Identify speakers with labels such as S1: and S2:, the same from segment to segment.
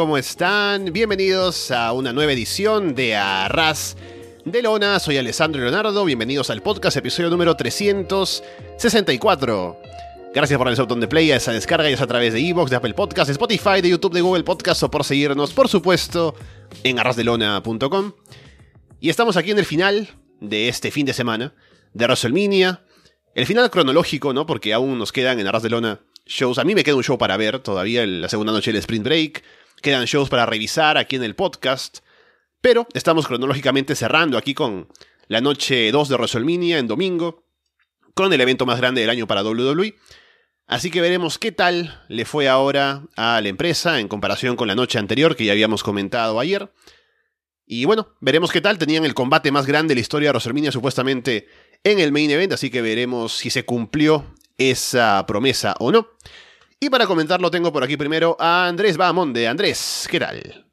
S1: ¿cómo están? Bienvenidos a una nueva edición de Arras de Lona. Soy Alessandro Leonardo. Bienvenidos al podcast, episodio número 364. Gracias por el botón de play a esa descarga y es a través de Evox, de Apple Podcasts, Spotify, de YouTube, de Google Podcasts o por seguirnos, por supuesto, en arrasdelona.com. Y estamos aquí en el final de este fin de semana de WrestleMania. El final cronológico, ¿no? Porque aún nos quedan en Arras de Lona shows. A mí me queda un show para ver todavía, la segunda noche del Sprint Break. Quedan shows para revisar aquí en el podcast. Pero estamos cronológicamente cerrando aquí con la noche 2 de WrestleMania en domingo, con el evento más grande del año para WWE. Así que veremos qué tal le fue ahora a la empresa en comparación con la noche anterior que ya habíamos comentado ayer. Y bueno, veremos qué tal. Tenían el combate más grande de la historia de WrestleMania supuestamente en el main event, así que veremos si se cumplió esa promesa o no. Y para comentarlo tengo por aquí primero a Andrés Bahamonde. Andrés, ¿qué tal?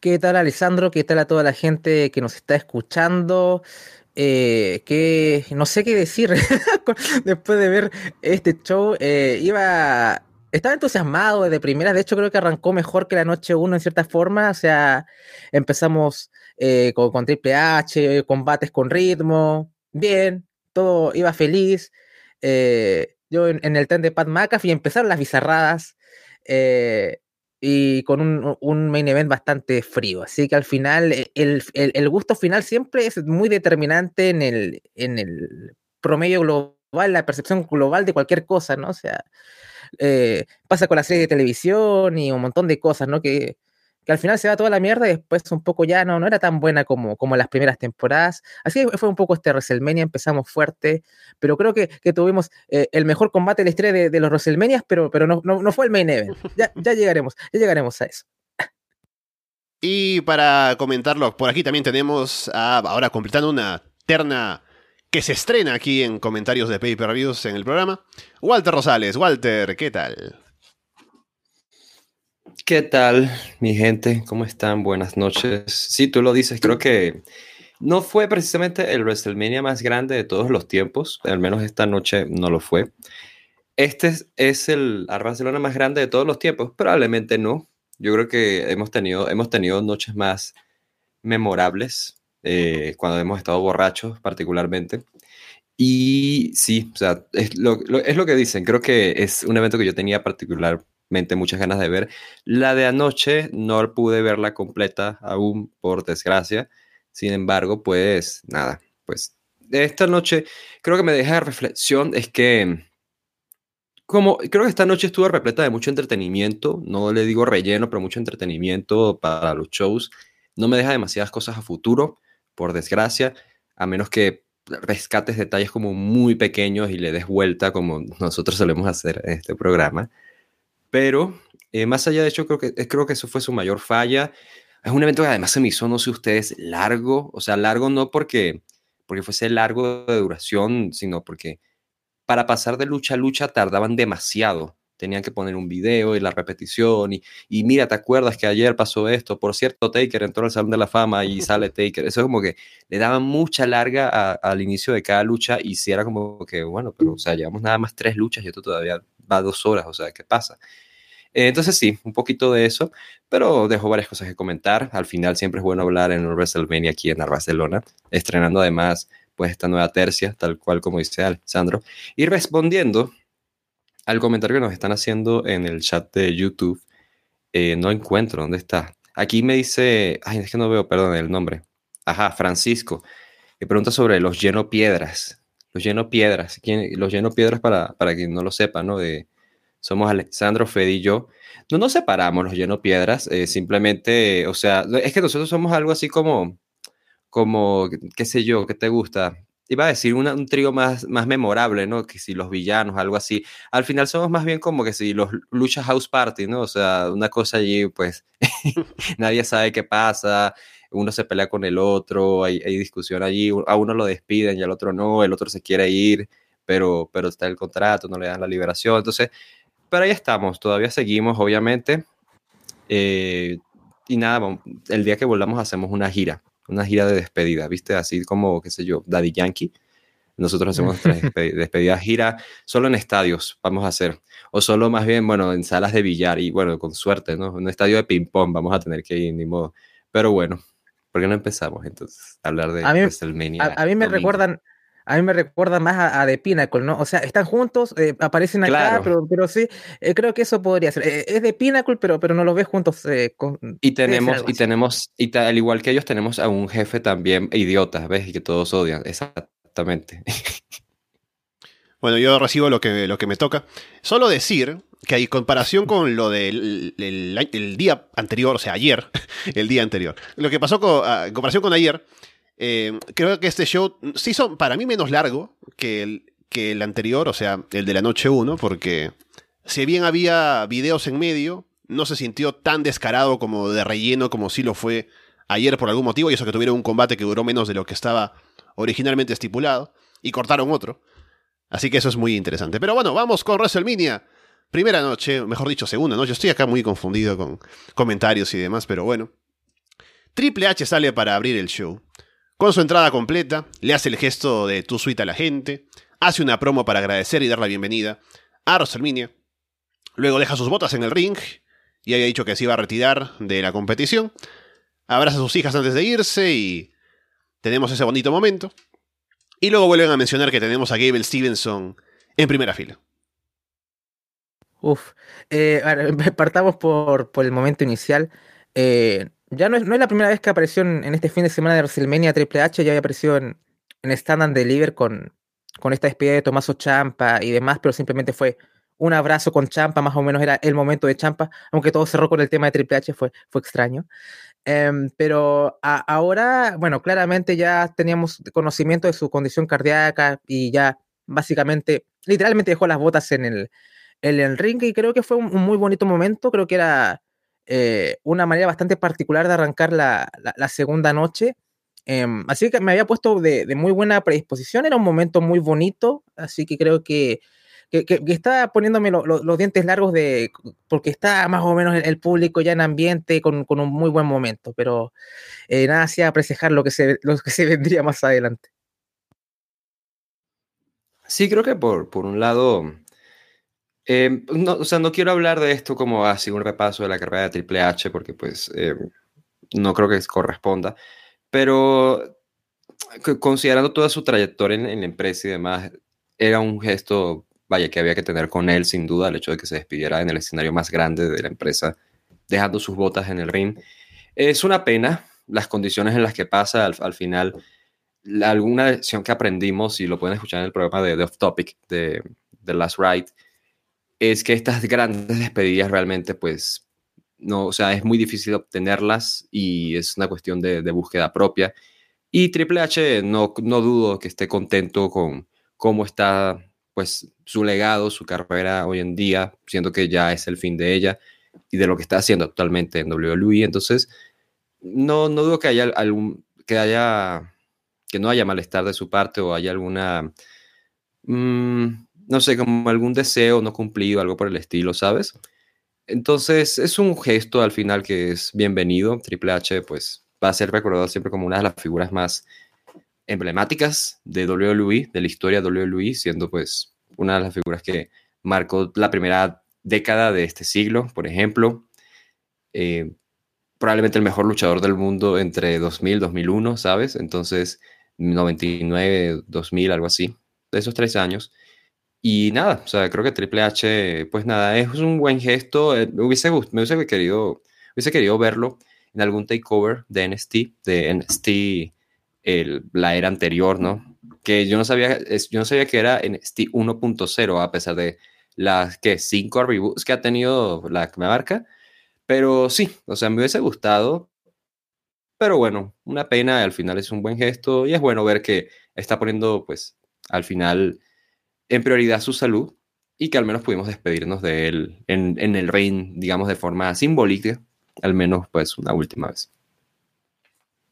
S2: ¿Qué tal Alessandro? ¿Qué tal a toda la gente que nos está escuchando? Eh, que no sé qué decir después de ver este show. Eh, iba, estaba entusiasmado de primera. De hecho, creo que arrancó mejor que la noche 1 en cierta forma. O sea, empezamos eh, con, Triple H, combates con ritmo. Bien, todo iba feliz. Yo en, el tren de Pat McAfee empezaron las bizarradas eh, y con un, main event bastante frío. Así que al final, eh, el, gusto final siempre es muy determinante en el, en el promedio global, la percepción global de cualquier cosa, ¿no? O sea, eh, pasa con la serie de televisión y un montón de cosas, ¿no? Que, que al final se va toda la mierda y después un poco ya no, no era tan buena como, como las primeras temporadas. Así que fue un poco este WrestleMania, empezamos fuerte, pero creo que, que tuvimos eh, el mejor combate de la historia de, los WrestleManias, pero, pero no, no, fue el main event. Ya, ya llegaremos, ya llegaremos a eso.
S1: Y para comentarlo, por aquí también tenemos ahora completando una terna que se estrena aquí en comentarios de Pay Per Views en el programa. Walter Rosales. Walter, ¿qué tal?
S3: ¿Qué tal, mi gente? ¿Cómo están? Buenas noches. Sí, tú lo dices, creo que no fue precisamente el WrestleMania más grande de todos los tiempos, al menos esta noche no lo fue. Este es, el Barcelona más grande de todos los tiempos, probablemente no. Yo creo que hemos tenido, hemos tenido noches más memorables eh, cuando hemos estado borrachos particularmente. Y sí, o sea, es lo, es lo que dicen. Creo que es un evento que yo tenía particular muchas ganas de ver. La de anoche no pude verla completa aún, por desgracia. Sin embargo, pues nada, pues esta noche creo que me deja de reflexión es que como creo que esta noche estuvo repleta de mucho entretenimiento, no le digo relleno, pero mucho entretenimiento para los shows. No me deja demasiadas cosas a futuro, por desgracia, a menos que rescates detalles como muy pequeños y le des vuelta como nosotros solemos hacer en este programa. Pero eh, más allá de eso, creo que, eh, creo que eso fue su mayor falla. Es un evento que además se me hizo, no sé ustedes, largo. O sea, largo no porque, porque fuese largo de duración, sino porque para pasar de lucha a lucha tardaban demasiado. Tenían que poner un video y la repetición. Y, y mira, ¿te acuerdas que ayer pasó esto? Por cierto, Taker entró al Salón de la Fama y sale Taker. Eso es como que le daban mucha larga al inicio de cada lucha y si era como que, bueno, pero o sea, llevamos nada más tres luchas y esto todavía va dos horas. O sea, ¿qué pasa? Eh, entonces sí, un poquito de eso, pero dejo varias cosas que comentar. Al final siempre es bueno hablar en WrestleMania aquí en Barcelona, estrenando además pues esta nueva tercia, tal cual como dice Alessandro, y respondiendo al comentario que nos están haciendo en el chat de YouTube, eh, no encuentro dónde está. Aquí me dice, ay, es que no veo, perdón, el nombre. Ajá, Francisco. Me pregunta sobre los lleno piedras. Los lleno piedras. ¿Quién, los lleno piedras para, para quien no lo sepa, ¿no? De, Somos Alexandro, Fede y yo. No nos separamos los lleno piedras, eh, simplemente, o sea, es que nosotros somos algo así como, como, qué sé yo, ¿qué te gusta? Iba a decir un trío más, más memorable, ¿no? Que si los villanos, algo así. Al final somos más bien como que si los Lucha House Party, ¿no? O sea, una cosa allí, pues, nadie sabe qué pasa, uno se pelea con el otro, hay, hay, discusión allí, a uno lo despiden y al otro no, el otro se quiere ir, pero, pero está el contrato, no le dan la liberación. Entonces, pero ahí estamos, todavía seguimos, obviamente. Eh, y nada, el día que volvamos hacemos una gira, una gira de despedida, ¿viste? Así como, qué sé yo, Daddy Yankee. Nosotros hacemos nuestra despedida gira solo en estadios, vamos a hacer. O solo más bien, bueno, en salas de billar y bueno, con suerte, ¿no? Un estadio de ping-pong vamos a tener que ir, ni modo. Pero bueno, ¿por qué no empezamos entonces a hablar de
S2: a mí, A, mí me recuerdan, a mí me recuerda más a, The Pinnacle, ¿no? O sea, están juntos, eh, aparecen acá, pero, pero sí, eh, creo que eso podría ser. Eh, es de Pinnacle, pero, pero no los ves juntos.
S3: y tenemos, y tenemos, y al igual que ellos, tenemos a un jefe también idiota, ¿ves? Y que todos odian, exactamente.
S1: Bueno, yo recibo lo que, lo que me toca. Solo decir que hay comparación con lo del el, día anterior, o sea, ayer, el día anterior. Lo que pasó con, ah, en comparación con ayer, eh, creo que este show se hizo para mí menos largo que el, que el anterior, o sea, el de la noche 1, porque si bien había videos en medio, no se sintió tan descarado como de relleno como sí lo fue ayer por algún motivo, y eso que tuvieron un combate que duró menos de lo que estaba originalmente estipulado, y cortaron otro. Así que eso es muy interesante. Pero bueno, vamos con WrestleMania. Primera noche, mejor dicho, segunda noche. Estoy acá muy confundido con comentarios y demás, pero bueno. Triple H sale para abrir el show. Con su entrada completa, le hace el gesto de tu suite a la gente, hace una promo para agradecer y dar la bienvenida a WrestleMania. Luego deja sus botas en el ring y había dicho que se iba a retirar de la competición. Abraza a sus hijas antes de irse y tenemos ese bonito momento. Y luego vuelven a mencionar que tenemos a Gable Stevenson en primera fila.
S2: Uf, eh, partamos por, por, el momento inicial. Eh, ya no es, no es la primera vez que apareció en, este fin de semana de WrestleMania Triple H, ya había aparecido en, en Stand and Deliver con, con esta despedida de Tomaso Champa y demás, pero simplemente fue un abrazo con Champa, más o menos era el momento de Champa, aunque todo cerró con el tema de Triple H, fue, fue extraño. Em, pero ahora, bueno, claramente ya teníamos conocimiento de su condición cardíaca y ya básicamente, literalmente dejó las botas en el, en el ring y creo que fue un muy bonito momento, creo que era eh, una manera bastante particular de arrancar la, segunda noche. Em, así que me había puesto de, muy buena predisposición, era un momento muy bonito, así que creo que, que, está poniéndome los dientes largos de, porque está más o menos el, público ya en ambiente con, un muy buen momento, pero eh, nada hacía apreciar lo que, se, lo que se vendría más adelante.
S3: Sí, creo que por, por un lado Em, no, o sea, no quiero hablar de esto como así un repaso de la carrera de Triple H, porque pues em, no creo que corresponda, pero considerando toda su trayectoria en, la empresa y demás, era un gesto, vaya, que había que tener con él, sin duda, el hecho de que se despidiera en el escenario más grande de la empresa, dejando sus botas en el ring. Es una pena las condiciones en las que pasa al, final. alguna lección que aprendimos, y lo pueden escuchar en el programa de, de Off Topic de The Last Ride, es que estas grandes despedidas realmente, pues, no, o sea, es muy difícil obtenerlas y es una cuestión de, búsqueda propia. Y Triple H no, no dudo que esté contento con cómo está, pues, su legado, su carrera hoy en día, siendo que ya es el fin de ella y de lo que está haciendo actualmente en WWE. Entonces, no, no dudo que haya algún, que haya, que no haya malestar de su parte o haya alguna, mmm, no sé, como algún deseo no cumplido, algo por el estilo, ¿sabes? Entonces es un gesto al final que es bienvenido. Triple H pues va a ser recordado siempre como una de las figuras más emblemáticas de WWE, de la historia de WWE, siendo pues una de las figuras que marcó la primera década de este siglo, por ejemplo. Eh, probablemente el mejor luchador del mundo entre 2000 y 2001, ¿sabes? Entonces, 99, 2000, algo así, de esos tres años. Y nada, o sea, creo que Triple H, pues nada, es un buen gesto. Eh, hubiese, me hubiese, querido, hubiese querido verlo en algún takeover de NXT, de NXT, el, la era anterior, ¿no? Que yo no sabía, yo no sabía que era NXT 1.0, a pesar de las que cinco reboots que ha tenido la marca. Pero sí, o sea, me hubiese gustado. Pero bueno, una pena, al final es un buen gesto y es bueno ver que está poniendo, pues, al final en prioridad su salud y que al menos pudimos despedirnos de él en, en el ring, digamos, de forma simbólica, al menos, pues, una última vez.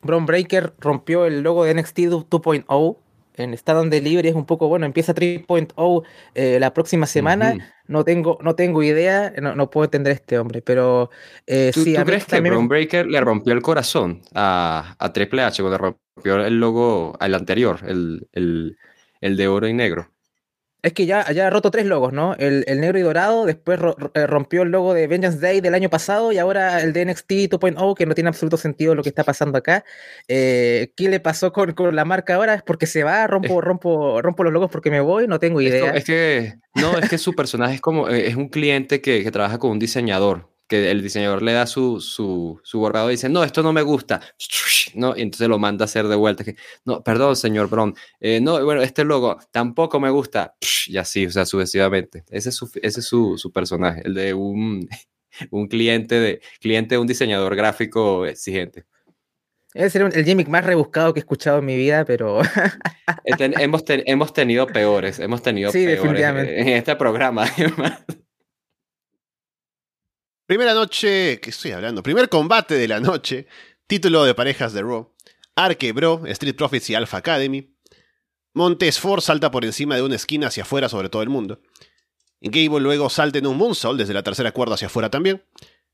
S2: Bron Breaker rompió el logo de NXT 2.0 en Estado Delivery es un poco bueno, empieza 3.0 eh, la próxima semana, no tengo no tengo idea, no, puedo entender a este hombre, pero
S3: eh, ¿Tú, ¿tú crees que Bron Breaker le rompió el corazón a, a Triple H cuando rompió el logo al anterior, el, el de oro y negro?
S2: Es que ya, ya ha roto tres logos, ¿no? El, negro y dorado, después eh, rompió el logo de Vengeance Day del año pasado y ahora el de NXT 2.0, que no tiene absoluto sentido lo que está pasando acá. Eh, ¿Qué le pasó con, la marca ahora? ¿Es porque se va? ¿Rompo, rompo, rompo los logos porque me voy? No tengo idea.
S3: es que, no, es que su personaje es como, eh, es un cliente que, que trabaja con un diseñador que el diseñador le da su, su, su borrado y dice, no, esto no me gusta, ¿no? Y entonces lo manda a hacer de vuelta. Que, no, perdón, señor Brown, eh, no, bueno, este logo tampoco me gusta, y así, o sea, sucesivamente. Ese es su, ese es su, su personaje, el de un, un cliente, de, cliente de un diseñador gráfico exigente.
S2: Es el gimmick más rebuscado que he escuchado en mi vida, pero...
S3: hemos, hemos tenido peores, hemos tenido peores en este programa, además.
S1: Primera noche, ¿qué estoy hablando? Primer combate de la noche, título de parejas de Raw. Arke Bro, Street Profits y Alpha Academy. Montes Ford salta por encima de una esquina hacia afuera sobre todo el mundo. Gable luego salta en un moonsault desde la tercera cuerda hacia afuera también.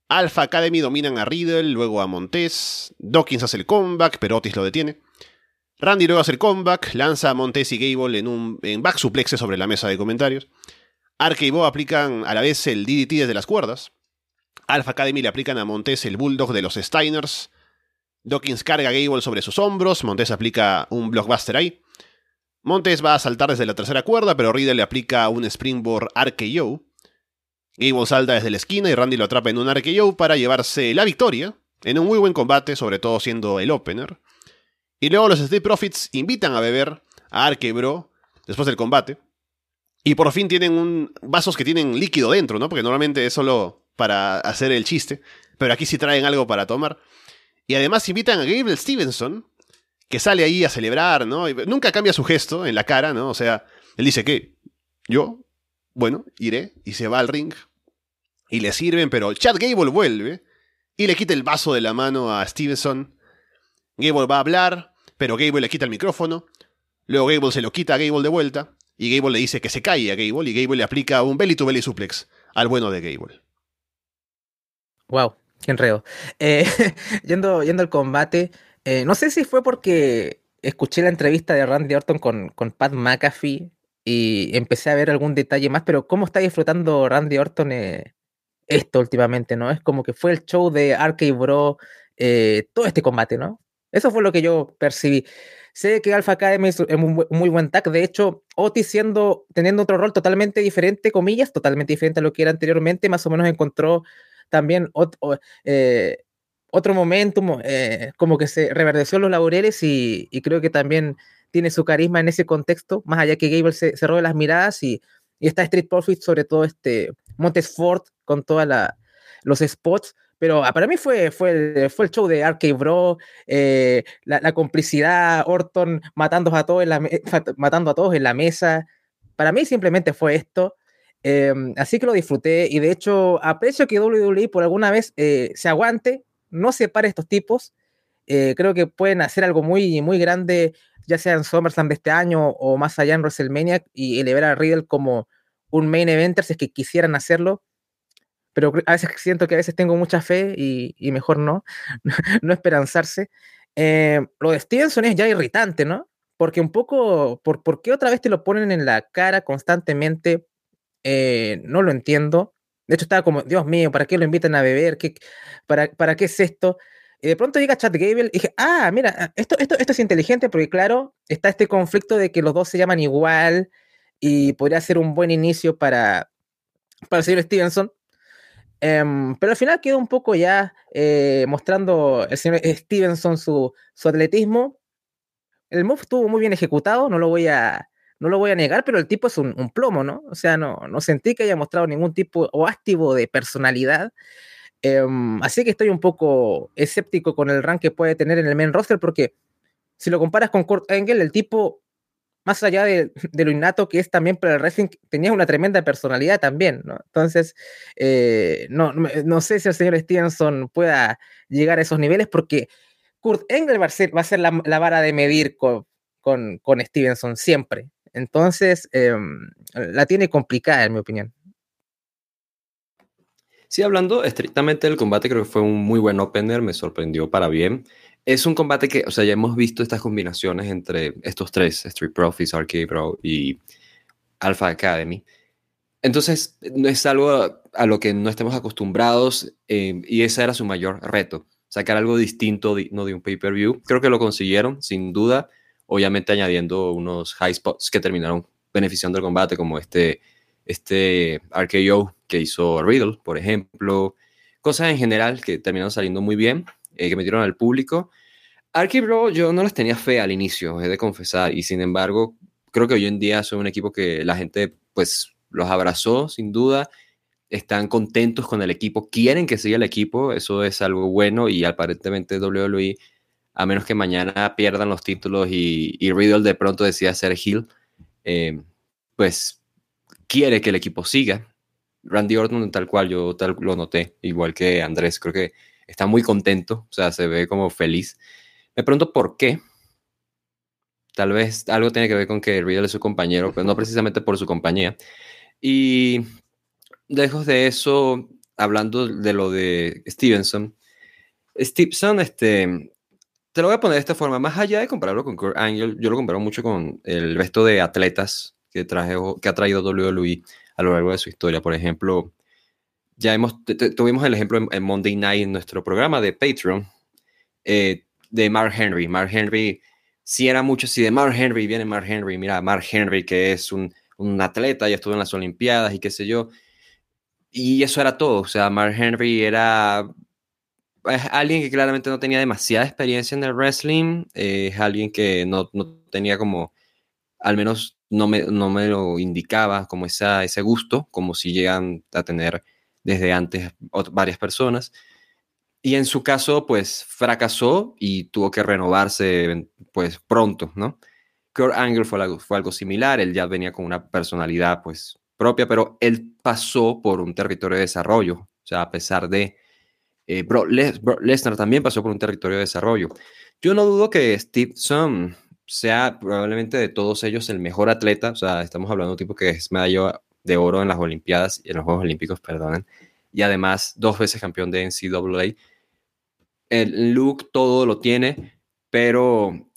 S1: Alpha Academy dominan a Riddle, luego a Montes. Dawkins hace el comeback, pero Otis lo detiene. Randy luego hace el comeback, lanza a Montes y Gable en un en back suplexe sobre la mesa de comentarios. Arke y Bo aplican a la vez el DDT desde las cuerdas. Alpha Academy le aplican a Montes el Bulldog de los Steiners. Dawkins carga a Gable sobre sus hombros. Montes aplica un blockbuster ahí. Montes va a saltar desde la tercera cuerda, pero Riddle le aplica un Springboard RKO. Gable salta desde la esquina y Randy lo atrapa en un RKO para llevarse la victoria. En un muy buen combate, sobre todo siendo el opener. Y luego los Street Profits invitan a beber a Bro después del combate. Y por fin tienen un vasos que tienen líquido dentro, ¿no? Porque normalmente es solo para hacer el chiste, pero aquí sí traen algo para tomar. Y además invitan a Gabriel Stevenson, que sale ahí a celebrar, ¿no? nunca cambia su gesto en la cara, ¿no? O sea, él dice que yo, bueno, iré y se va al ring y le sirven, pero Chad Gable vuelve y le quita el vaso de la mano a Stevenson. Gable va a hablar, pero Gable le quita el micrófono. Luego Gable se lo quita a Gable de vuelta y Gable le dice que se calle a Gable y Gable le aplica un belly to belly suplex al bueno de Gable.
S2: Wow, qué enredo. Eh, yendo, yendo al combate, eh, no sé si fue porque escuché la entrevista de Randy Orton con, con Pat McAfee y empecé a ver algún detalle más, pero ¿cómo está disfrutando Randy Orton eh, esto últimamente, no? Es como que fue el show de Arcade Bro, todo este combate, ¿no? Eso fue lo que yo percibí. Sé que Alpha Academy es un muy buen tag. De hecho, Otis siendo, teniendo otro rol totalmente diferente, comillas, totalmente diferente a lo que era anteriormente, más o menos encontró también eh, otro momentum, eh, como que se reverdeció los laureles y, creo que también tiene su carisma en ese contexto, más allá que Gable se, se robe las miradas y, está Street Profit, sobre todo este Montesfort con todos los spots. Pero ah, para mí fue, fue, fue el show de Arcade Bro, eh, la, complicidad, Orton matando a, todos en la, matando a todos en la mesa. Para mí simplemente fue esto. Em, así que lo disfruté y de hecho aprecio que WWE por alguna vez eh, se aguante, no separe estos tipos. Eh, creo que pueden hacer algo muy, muy grande, ya sea en SummerSlam de este año o más allá en WrestleMania y elevar a Riddle como un main eventer si es que quisieran hacerlo. Pero a veces siento que a veces tengo mucha fe y, mejor no, no esperanzarse. Eh, lo de Stevenson es ya irritante, ¿no? Porque un poco, por, ¿por qué otra vez te lo ponen en la cara constantemente? Eh, no lo entiendo. De hecho, estaba como, Dios mío, ¿para qué lo invitan a beber? ¿Qué, para, ¿Para qué es esto? Y de pronto llega Chad Gable y dije, ah, mira, ah, esto, esto, esto es inteligente porque, claro, está este conflicto de que los dos se llaman igual y podría ser un buen inicio para, para el señor Stevenson. Em, pero al final quedó un poco ya eh, mostrando el señor Stevenson su, su atletismo. El move estuvo muy bien ejecutado, no lo voy a, no lo voy a negar, pero el tipo es un, plomo, ¿no? O sea, no, no sentí que haya mostrado ningún tipo o activo de personalidad. Em, así que estoy un poco escéptico con el rank que puede tener en el main roster, porque si lo comparas con Kurt Engel, el tipo, más allá de, lo innato que es también para el wrestling, tenía una tremenda personalidad también, ¿no? Entonces, eh, no, no sé si el señor Stevenson pueda llegar a esos niveles, porque Kurt Engel va a ser, va a ser la, vara de medir con, con, con Stevenson siempre. Entonces, em, la tiene complicada, en mi opinión.
S3: Sí, hablando estrictamente del combate, creo que fue un muy buen opener, me sorprendió para bien. Es un combate que, o sea, ya hemos visto estas combinaciones entre estos tres, Street Profits, Arcade Pro y Alpha Academy. Entonces, no es algo a, lo que no estemos acostumbrados eh, y ese era su mayor reto, sacar algo distinto no de un pay-per-view. Creo que lo consiguieron, sin duda obviamente añadiendo unos high spots que terminaron beneficiando el combate, como este, este RKO que hizo Riddle, por ejemplo. Cosas en general que terminaron saliendo muy bien, eh, que metieron al público. RKO yo no les tenía fe al inicio, he de confesar, y sin embargo, creo que hoy en día son un equipo que la gente pues los abrazó, sin duda. Están contentos con el equipo, quieren que siga el equipo, eso es algo bueno y aparentemente WWE a menos que mañana pierdan los títulos y, y Riddle de pronto decida ser heel, eh, pues quiere que el equipo siga. Randy Orton, tal cual yo tal, lo noté, igual que Andrés, creo que está muy contento, o sea, se ve como feliz. Me pregunto por qué. Tal vez algo tiene que ver con que Riddle es su compañero, pero no precisamente por su compañía. Y lejos de eso, hablando de lo de Stevenson, Stevenson, este, te lo voy a poner de esta forma, más allá de compararlo con Kurt Angle, yo lo comparo mucho con el resto de atletas que, traje, que ha traído WWE a lo largo de su historia. Por ejemplo, ya hemos, tuvimos el ejemplo en, Monday Night en nuestro programa de Patreon eh, de Mark Henry. Mark Henry, si era mucho, si de Mark Henry viene Mark Henry, mira, Mark Henry que es un, un atleta, ya estuvo en las Olimpiadas y qué sé yo. Y eso era todo, o sea, Mark Henry era es alguien que claramente no tenía demasiada experiencia en el wrestling, es alguien que no, no, tenía como, al menos no me, no me lo indicaba como esa, ese gusto, como si llegan a tener desde antes varias personas. Y en su caso, pues fracasó y tuvo que renovarse pues pronto, ¿no? Kurt Angle fue algo, fue algo similar, él ya venía con una personalidad pues propia, pero él pasó por un territorio de desarrollo, o sea, a pesar de eh, Brock, Lesnar también pasó por un territorio de desarrollo. Yo no dudo que Steve Sun sea probablemente de todos ellos el mejor atleta. O sea, estamos hablando de un tipo que es medalla de oro en las Olimpiadas y en los Juegos Olímpicos, perdonen. Y además, dos veces campeón de NCAA. El look, todo lo tiene, pero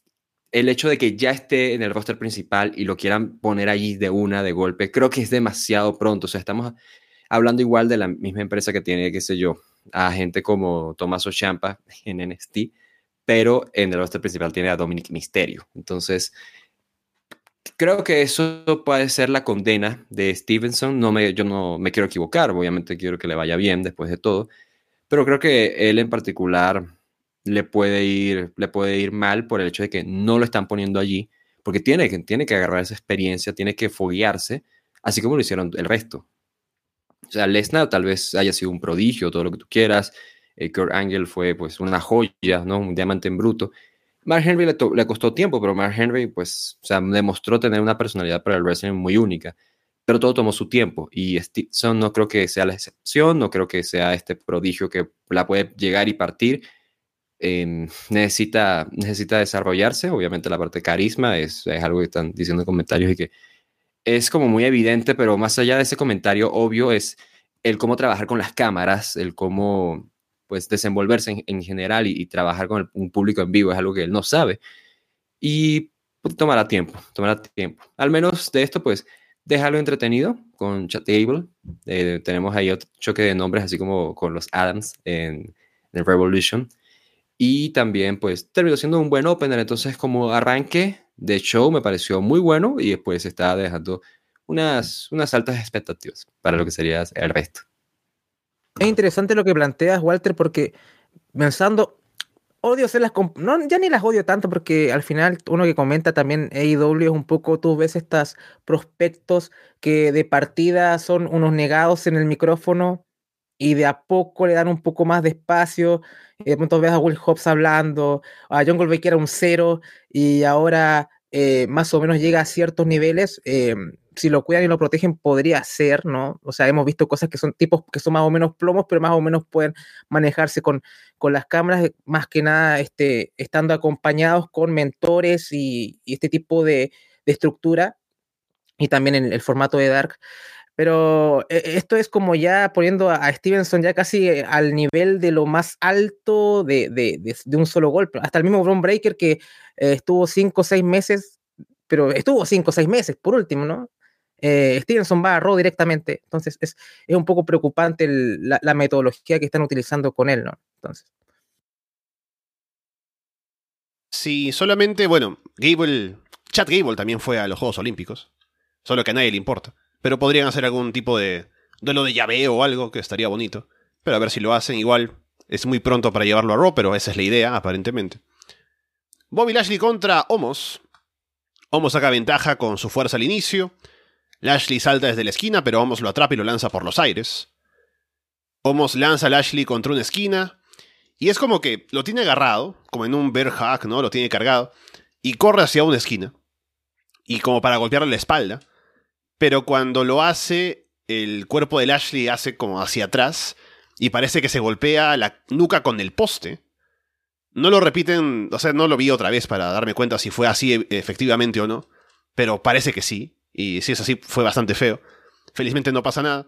S3: el hecho de que ya esté en el roster principal y lo quieran poner allí de una, de golpe, creo que es demasiado pronto. O sea, estamos hablando igual de la misma empresa que tiene, qué sé yo, a gente como Tommaso Ciampa en NXT, pero en el roster principal tiene a Dominic Mysterio. Entonces, creo que eso puede ser la condena de Stevenson. No me, yo no me quiero equivocar, obviamente quiero que le vaya bien después de todo, pero creo que él en particular le puede ir, le puede ir mal por el hecho de que no lo están poniendo allí, porque tiene que, tiene que agarrar esa experiencia, tiene que foguearse, así como lo hicieron el resto. O sea, Lesnar tal vez haya sido un prodigio, todo lo que tú quieras. Eh, Kurt Angle fue pues una joya, ¿no? Un diamante en bruto. Mark Henry le, costó tiempo, pero Mark Henry pues, o sea, demostró tener una personalidad para el wrestling muy única. Pero todo tomó su tiempo y Stevenson no creo que sea la excepción, no creo que sea este prodigio que la puede llegar y partir. Em, necesita, necesita desarrollarse, obviamente la parte de carisma es, es algo que están diciendo en comentarios y que es como muy evidente, pero más allá de ese comentario obvio es el cómo trabajar con las cámaras, el cómo pues desenvolverse en, general y, trabajar con un público en vivo es algo que él no sabe. Y pues, tomará tiempo, tomará tiempo. Al menos de esto, pues déjalo entretenido con Chatable. Eh, tenemos ahí otro choque de nombres, así como con los Adams en, en Revolution. Y también, pues, terminó siendo un buen opener. Entonces, como arranque, de show me pareció muy bueno y después estaba dejando unas, unas altas expectativas para lo que sería el resto.
S2: Es interesante lo que planteas, Walter, porque pensando, odio hacer las... No, ya ni las odio tanto porque al final uno que comenta también AEW es un poco, tú ves estas prospectos que de partida son unos negados en el micrófono y de a poco le dan un poco más de espacio. Y de pronto ves a Will Hobbs hablando, a John Goldberg que era un cero y ahora eh, más o menos llega a ciertos niveles. Eh, si lo cuidan y lo protegen, podría ser, ¿no? O sea, hemos visto cosas que son tipos que son más o menos plomos, pero más o menos pueden manejarse con, con las cámaras, más que nada este, estando acompañados con mentores y, este tipo de, estructura, y también en el formato de Dark. Pero eh, esto es como ya poniendo a, Stevenson ya casi eh, al nivel de lo más alto de, de, un solo golpe. Hasta el mismo Bron Breaker que eh, estuvo cinco o seis meses, pero estuvo cinco o seis meses, por último, ¿no? Stevenson va a Raw directamente. Entonces es, es un poco preocupante la, la, metodología que están utilizando con él, ¿no? Entonces.
S1: Sí, solamente, bueno, Gable, Chad Gable también fue a los Juegos Olímpicos, solo que a nadie le importa. Pero podrían hacer algún tipo de duelo de llave o algo que estaría bonito. Pero a ver si lo hacen. Igual es muy pronto para llevarlo a Raw, pero esa es la idea, aparentemente. Bobby Lashley contra Homos. Homos saca ventaja con su fuerza al inicio. Lashley salta desde la esquina, pero Homos lo atrapa y lo lanza por los aires. Homos lanza a Lashley contra una esquina. Y es como que lo tiene agarrado, como en un bear hack, ¿no? Lo tiene cargado. Y corre hacia una esquina. Y como para golpearle la espalda pero cuando lo hace, el cuerpo de Lashley hace como hacia atrás y parece que se golpea la nuca con el poste. No lo repiten, o sea, no lo vi otra vez para darme cuenta si fue así e, efectivamente o no, pero parece que sí, y si es así fue bastante feo. Felizmente no pasa nada.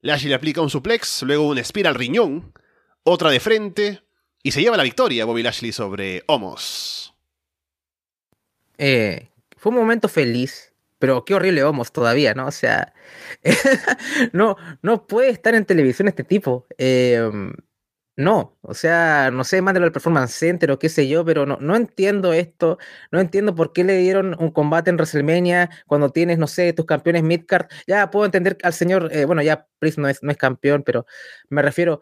S1: Lashley le aplica un suplex, luego un spear al riñón, otra de frente, y se lleva la victoria Bobby Lashley sobre Homos.
S2: Eh, fue un momento feliz pero qué horrible Homos todavía, ¿no? O sea, no, no puede estar en televisión este tipo. Em, no, o sea, no sé, mándelo al Performance Center o qué sé yo, pero no, no entiendo esto, no entiendo por qué le dieron un combate en WrestleMania cuando tienes, no sé, tus campeones midcard. Ya puedo entender al señor, eh, bueno, ya Priest no es, no es campeón, pero me refiero,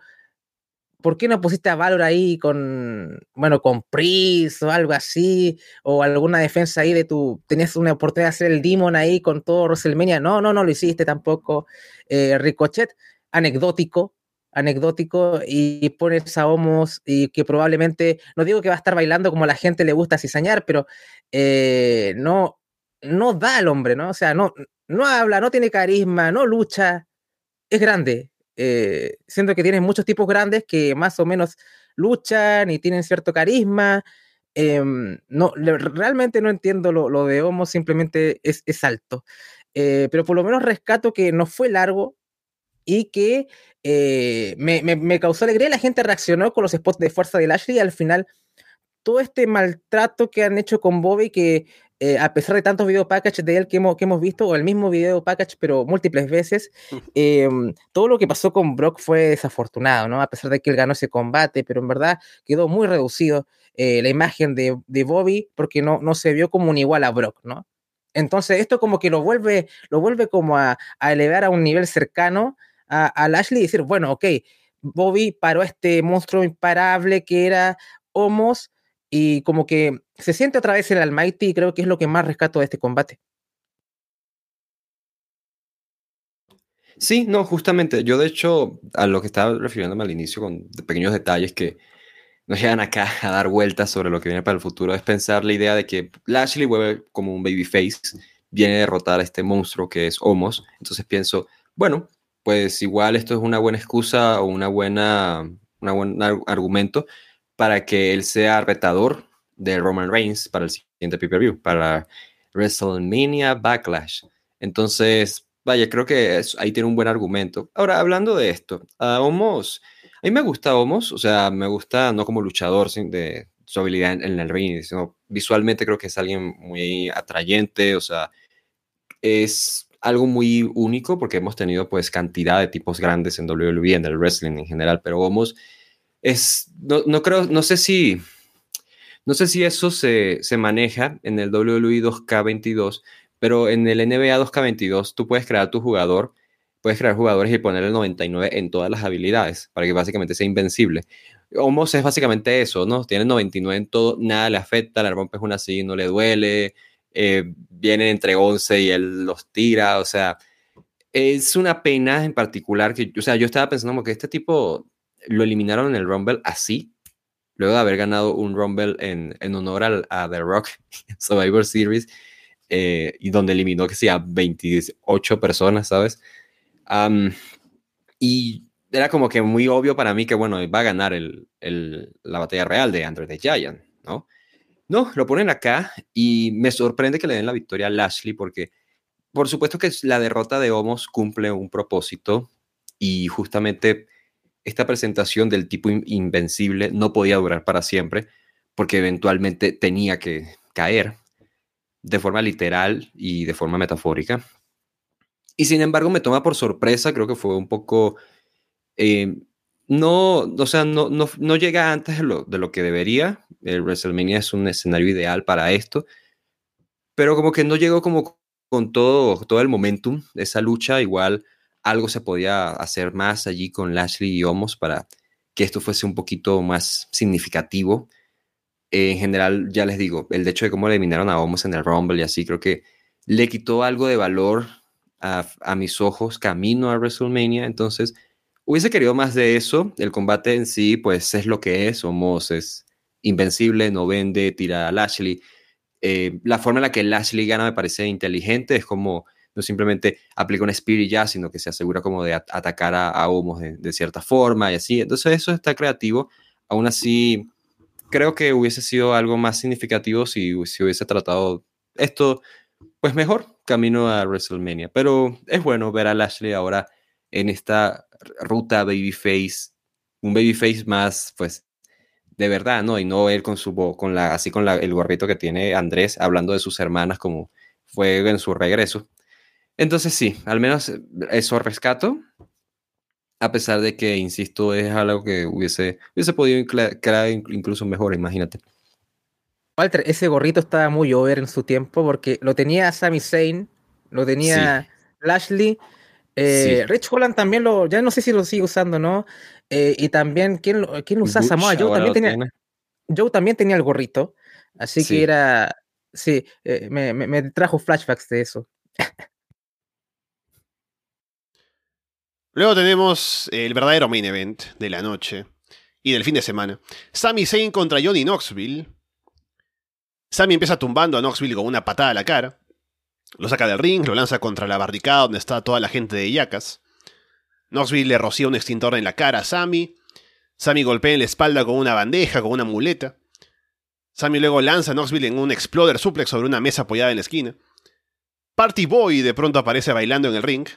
S2: ¿por qué no pusiste a Valor ahí con, bueno, con Priest o algo así? O alguna defensa ahí de tu, tenías una oportunidad de hacer el Demon ahí con todo WrestleMania. No, no, no lo hiciste tampoco. Eh, Ricochet, anecdótico, anecdótico, y pones a Homos y que probablemente, no digo que va a estar bailando como la gente le gusta cizañar, pero eh, no, no da al hombre, ¿no? O sea, no, no habla, no tiene carisma, no lucha, es grande, eh, siento que tienen muchos tipos grandes que más o menos luchan y tienen cierto carisma. Em, no, realmente no entiendo lo, de Homo, simplemente es, es alto. Eh, pero por lo menos rescato que no fue largo y que eh, me, me, me, causó alegría. La gente reaccionó con los spots de fuerza de Lashley y al final todo este maltrato que han hecho con Bobby, que eh, a pesar de tantos video package de él que hemos, que hemos visto, o el mismo video package, pero múltiples veces, em, todo lo que pasó con Brock fue desafortunado, ¿no? A pesar de que él ganó ese combate, pero en verdad quedó muy reducido eh, la imagen de, de, Bobby porque no, no se vio como un igual a Brock, ¿no? Entonces esto como que lo vuelve, lo vuelve como a, a elevar a un nivel cercano a, a Lashley y decir, bueno, ok, Bobby paró a este monstruo imparable que era Homos y como que se siente otra vez el Almighty y creo que es lo que más rescato de este combate.
S3: Sí, no, justamente. Yo, de hecho, a lo que estaba refiriéndome al inicio con pequeños detalles que nos llegan acá a dar vueltas sobre lo que viene para el futuro, es pensar la idea de que Lashley vuelve como un babyface, viene a derrotar a este monstruo que es Homos. Entonces pienso, bueno, pues igual esto es una buena excusa o una buena, una buen argumento para que él sea retador de Roman Reigns para el siguiente pay-per-view, para WrestleMania Backlash. Entonces, vaya, creo que ahí tiene un buen argumento. Ahora, hablando de esto, a Homos, a mí me gusta Homos, o sea, me gusta no como luchador de su habilidad en, el ring, sino visualmente creo que es alguien muy atrayente, o sea, es algo muy único porque hemos tenido pues cantidad de tipos grandes en WWE, en el wrestling en general, pero Homos es, no, creo, no sé si, no sé si eso se, maneja en el WWE 2K22, pero en el NBA 2K22 tú puedes crear tu jugador, puedes crear jugadores y poner el 99 en todas las habilidades para que básicamente sea invencible. Homos es básicamente eso, ¿no? Tiene 99 en todo, nada le afecta, le rompes una así, no le duele, eh, vienen entre 11 y él los tira, o sea, es una pena en particular que, o sea, yo estaba pensando como que este tipo lo eliminaron en el Rumble así, luego de haber ganado un Rumble en, en honor al, a The Rock Survivor Series, eh, y donde eliminó que sea 28 personas, ¿sabes? y era como que muy obvio para mí que, bueno, va a ganar el, el, la batalla real de Andre the Giant, ¿no? No, lo ponen acá y me sorprende que le den la victoria a Lashley porque, por supuesto que la derrota de Homos cumple un propósito y justamente esta presentación del tipo invencible no podía durar para siempre porque eventualmente tenía que caer de forma literal y de forma metafórica. Y sin embargo me toma por sorpresa, creo que fue un poco... Eh, no, o sea, no, no, no llega antes de lo, de lo, que debería. El WrestleMania es un escenario ideal para esto, pero como que no llegó como con todo, todo el momentum esa lucha. Igual algo se podía hacer más allí con Lashley y Omos para que esto fuese un poquito más significativo. en general, ya les digo, el hecho de cómo eliminaron a Omos en el Rumble y así, creo que le quitó algo de valor a, mis ojos camino a WrestleMania. Entonces, Hubiese querido más de eso. El combate en sí, pues es lo que es. Somos es invencible, no vende, tira a Lashley. Eh, la forma en la que Lashley gana me parece inteligente. Es como no simplemente aplica un Spirit ya, sino que se asegura como de atacar a, a Homos de, cierta forma y así. Entonces eso está creativo. Aún así, creo que hubiese sido algo más significativo si, si hubiese tratado esto, pues mejor, camino a WrestleMania. Pero es bueno ver a Lashley ahora en esta ruta babyface, un babyface más, pues, de verdad, ¿no? Y no él con su, con la, así con el gorrito que tiene Andrés, hablando de sus hermanas como fue en su regreso. Entonces sí, al menos eso rescato, a pesar de que, insisto, es algo que hubiese, hubiese podido crear incluso mejor, imagínate.
S2: Walter, ese gorrito estaba muy over en su tiempo porque lo tenía Sami Zayn, lo tenía Lashley eh, Rich Holland también lo, ya no sé si lo sigue usando, ¿no? Eh, y también, ¿quién lo, quién lo usa? Samoa Joe también tenía, Joe también tenía el gorrito, así que era, sí, eh, me, me, trajo flashbacks de eso.
S1: Luego tenemos el verdadero main event de la noche y del fin de semana. Sami Zayn contra Johnny Knoxville. Sami empieza tumbando a Knoxville con una patada a la cara. Lo saca del ring, lo lanza contra la barricada donde está toda la gente de Yakas. Knoxville le rocía un extintor en la cara a Sammy. Sammy golpea en la espalda con una bandeja, con una muleta. Sammy luego lanza a Knoxville en un exploder suplex sobre una mesa apoyada en la esquina. Party Boy de pronto aparece bailando en el ring.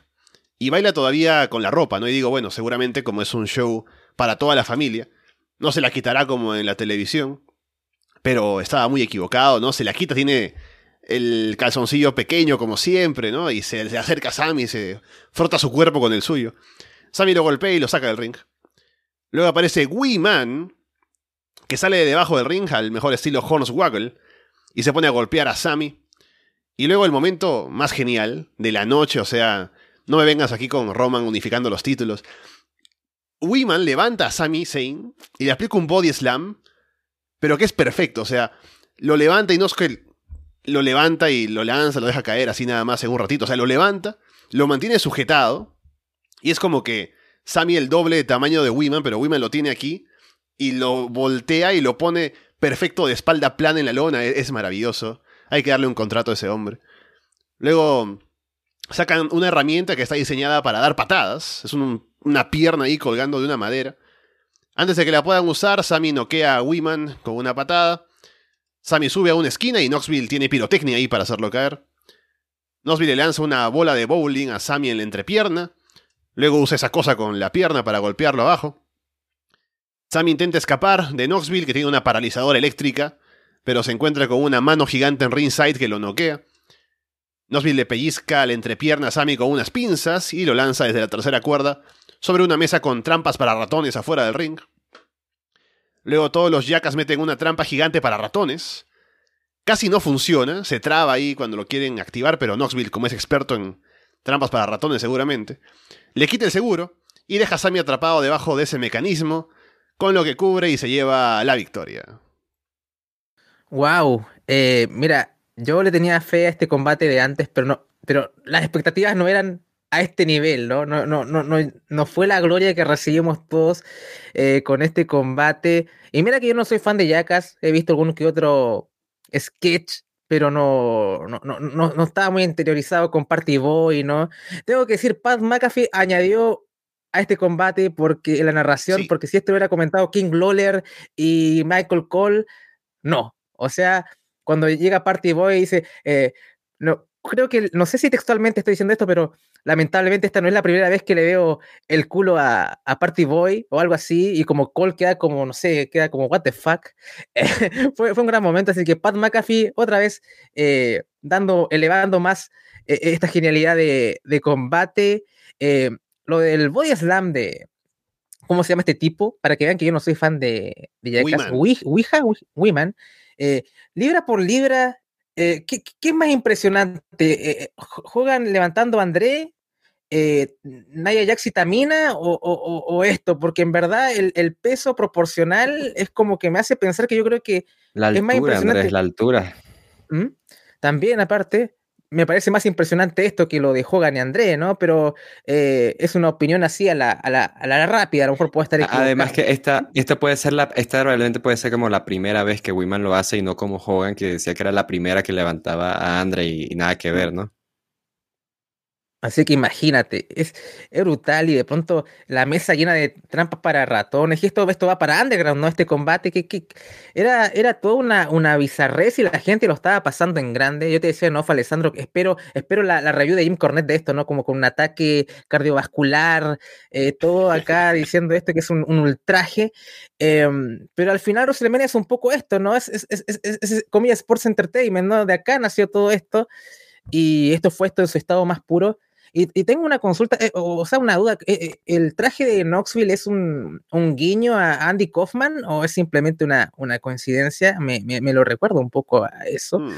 S1: Y baila todavía con la ropa, ¿no? Y digo, bueno, seguramente como es un show para toda la familia, no se la quitará como en la televisión. Pero estaba muy equivocado, ¿no? Se la quita, tiene el calzoncillo pequeño como siempre, ¿no? Y se, acerca a Sammy y se frota su cuerpo con el suyo. Sammy lo golpea y lo saca del ring. Luego aparece Wee Man, que sale de debajo del ring al mejor estilo Hornswoggle, y se pone a golpear a Sammy. Y luego el momento más genial de la noche, o sea, no me vengas aquí con Roman unificando los títulos. Man levanta a Sami Zayn y le aplica un body slam, pero que es perfecto, o sea, lo levanta y no es que lo levanta y lo lanza, lo deja caer así nada más en un ratito. O sea, lo levanta, lo mantiene sujetado. Y es como que Sammy el doble de tamaño de Wiman, pero Wiman lo tiene aquí. Y lo voltea y lo pone perfecto de espalda plana en la lona. E-, es, maravilloso. Hay que darle un contrato a ese hombre. Luego sacan una herramienta que está diseñada para dar patadas. Es una pierna ahí colgando de una madera. Antes de que la puedan usar, Sammy noquea a Wiman con una patada. Sammy sube a una esquina y Knoxville tiene pirotecnia ahí para hacerlo caer. Knoxville le lanza una bola de bowling a Sammy en la entrepierna. Luego usa esa cosa con la pierna para golpearlo abajo. Sammy intenta escapar de Knoxville, que tiene una paralizadora eléctrica, pero se encuentra con una mano gigante en ringside que lo noquea. Knoxville le pellizca la entrepierna a Sammy con unas pinzas y lo lanza desde la tercera cuerda sobre una mesa con trampas para ratones afuera del ring. Luego todos los yacas meten una trampa gigante para ratones. Casi no funciona, se traba ahí cuando lo quieren activar, pero Knoxville, como es experto en trampas para ratones seguramente, le quita el seguro y deja a Sammy atrapado debajo de ese mecanismo, con lo que cubre y se lleva la victoria.
S2: Wow, eh, mira, yo le tenía fe a este combate de antes, pero no, pero las expectativas no eran a este nivel, ¿no? No, no, no, no, no fue la gloria que recibimos todos eh, con este combate. Y mira que yo no soy fan de Jackass, he visto algún que otro sketch, pero no, no, no, no, estaba muy interiorizado con Party Boy, ¿no? Tengo que decir, Pat McAfee añadió a este combate porque la narración, porque si esto hubiera comentado King Lawler y Michael Cole, no. O sea, cuando llega Party Boy y dice, eh, no, creo que, no sé si textualmente estoy diciendo esto, pero lamentablemente esta no es la primera vez que le veo el culo a, Party Boy o algo así, y como Cole queda como, no sé, queda como, what the fuck. fue, fue, un gran momento, así que Pat McAfee otra vez eh, dando, elevando más eh, esta genialidad de, combate. Eh, lo del body slam de, ¿cómo se llama este tipo? Para que vean que yo no soy fan de, de Ouija, Wiman. libra por libra, ¿qué, ¿qué, es más impresionante? ¿Juegan levantando a André eh, Naya Jax Tamina o, esto, porque en verdad el, peso proporcional es como que me hace pensar que yo creo que
S3: la altura, es más impresionante. la altura.
S2: ¿Mm? También, aparte, me parece más impresionante esto que lo de Hogan y André, ¿no? Pero eh, es una opinión así a la, a, la, a la, rápida, a lo mejor puede estar
S3: equivocado. Además que esta, esta puede ser la, esta realmente puede ser como la primera vez que Wiman lo hace y no como Hogan que decía que era la primera que levantaba a André y nada que ver, ¿no?
S2: Así que imagínate, es, brutal y de pronto la mesa llena de trampas para ratones. Y esto, esto va para Underground, ¿no? Este combate que, que era, era toda una, una bizarrez y la gente lo estaba pasando en grande. Yo te decía, no, Alessandro, espero, espero la, la review de Jim Cornette de esto, ¿no? Como con un ataque cardiovascular, eh, todo acá diciendo esto que es un, ultraje. Em, pero al final WrestleMania es un poco esto, ¿no? Es, es, es, es, comillas Sports Entertainment, ¿no? De acá nació todo esto. Y esto fue esto en su estado más puro. Y, tengo una consulta, eh, o, sea, una duda. Eh, eh, ¿El traje de Knoxville es un, guiño a Andy Kaufman o es simplemente una, una coincidencia? Me, lo recuerdo un poco a eso. Hmm.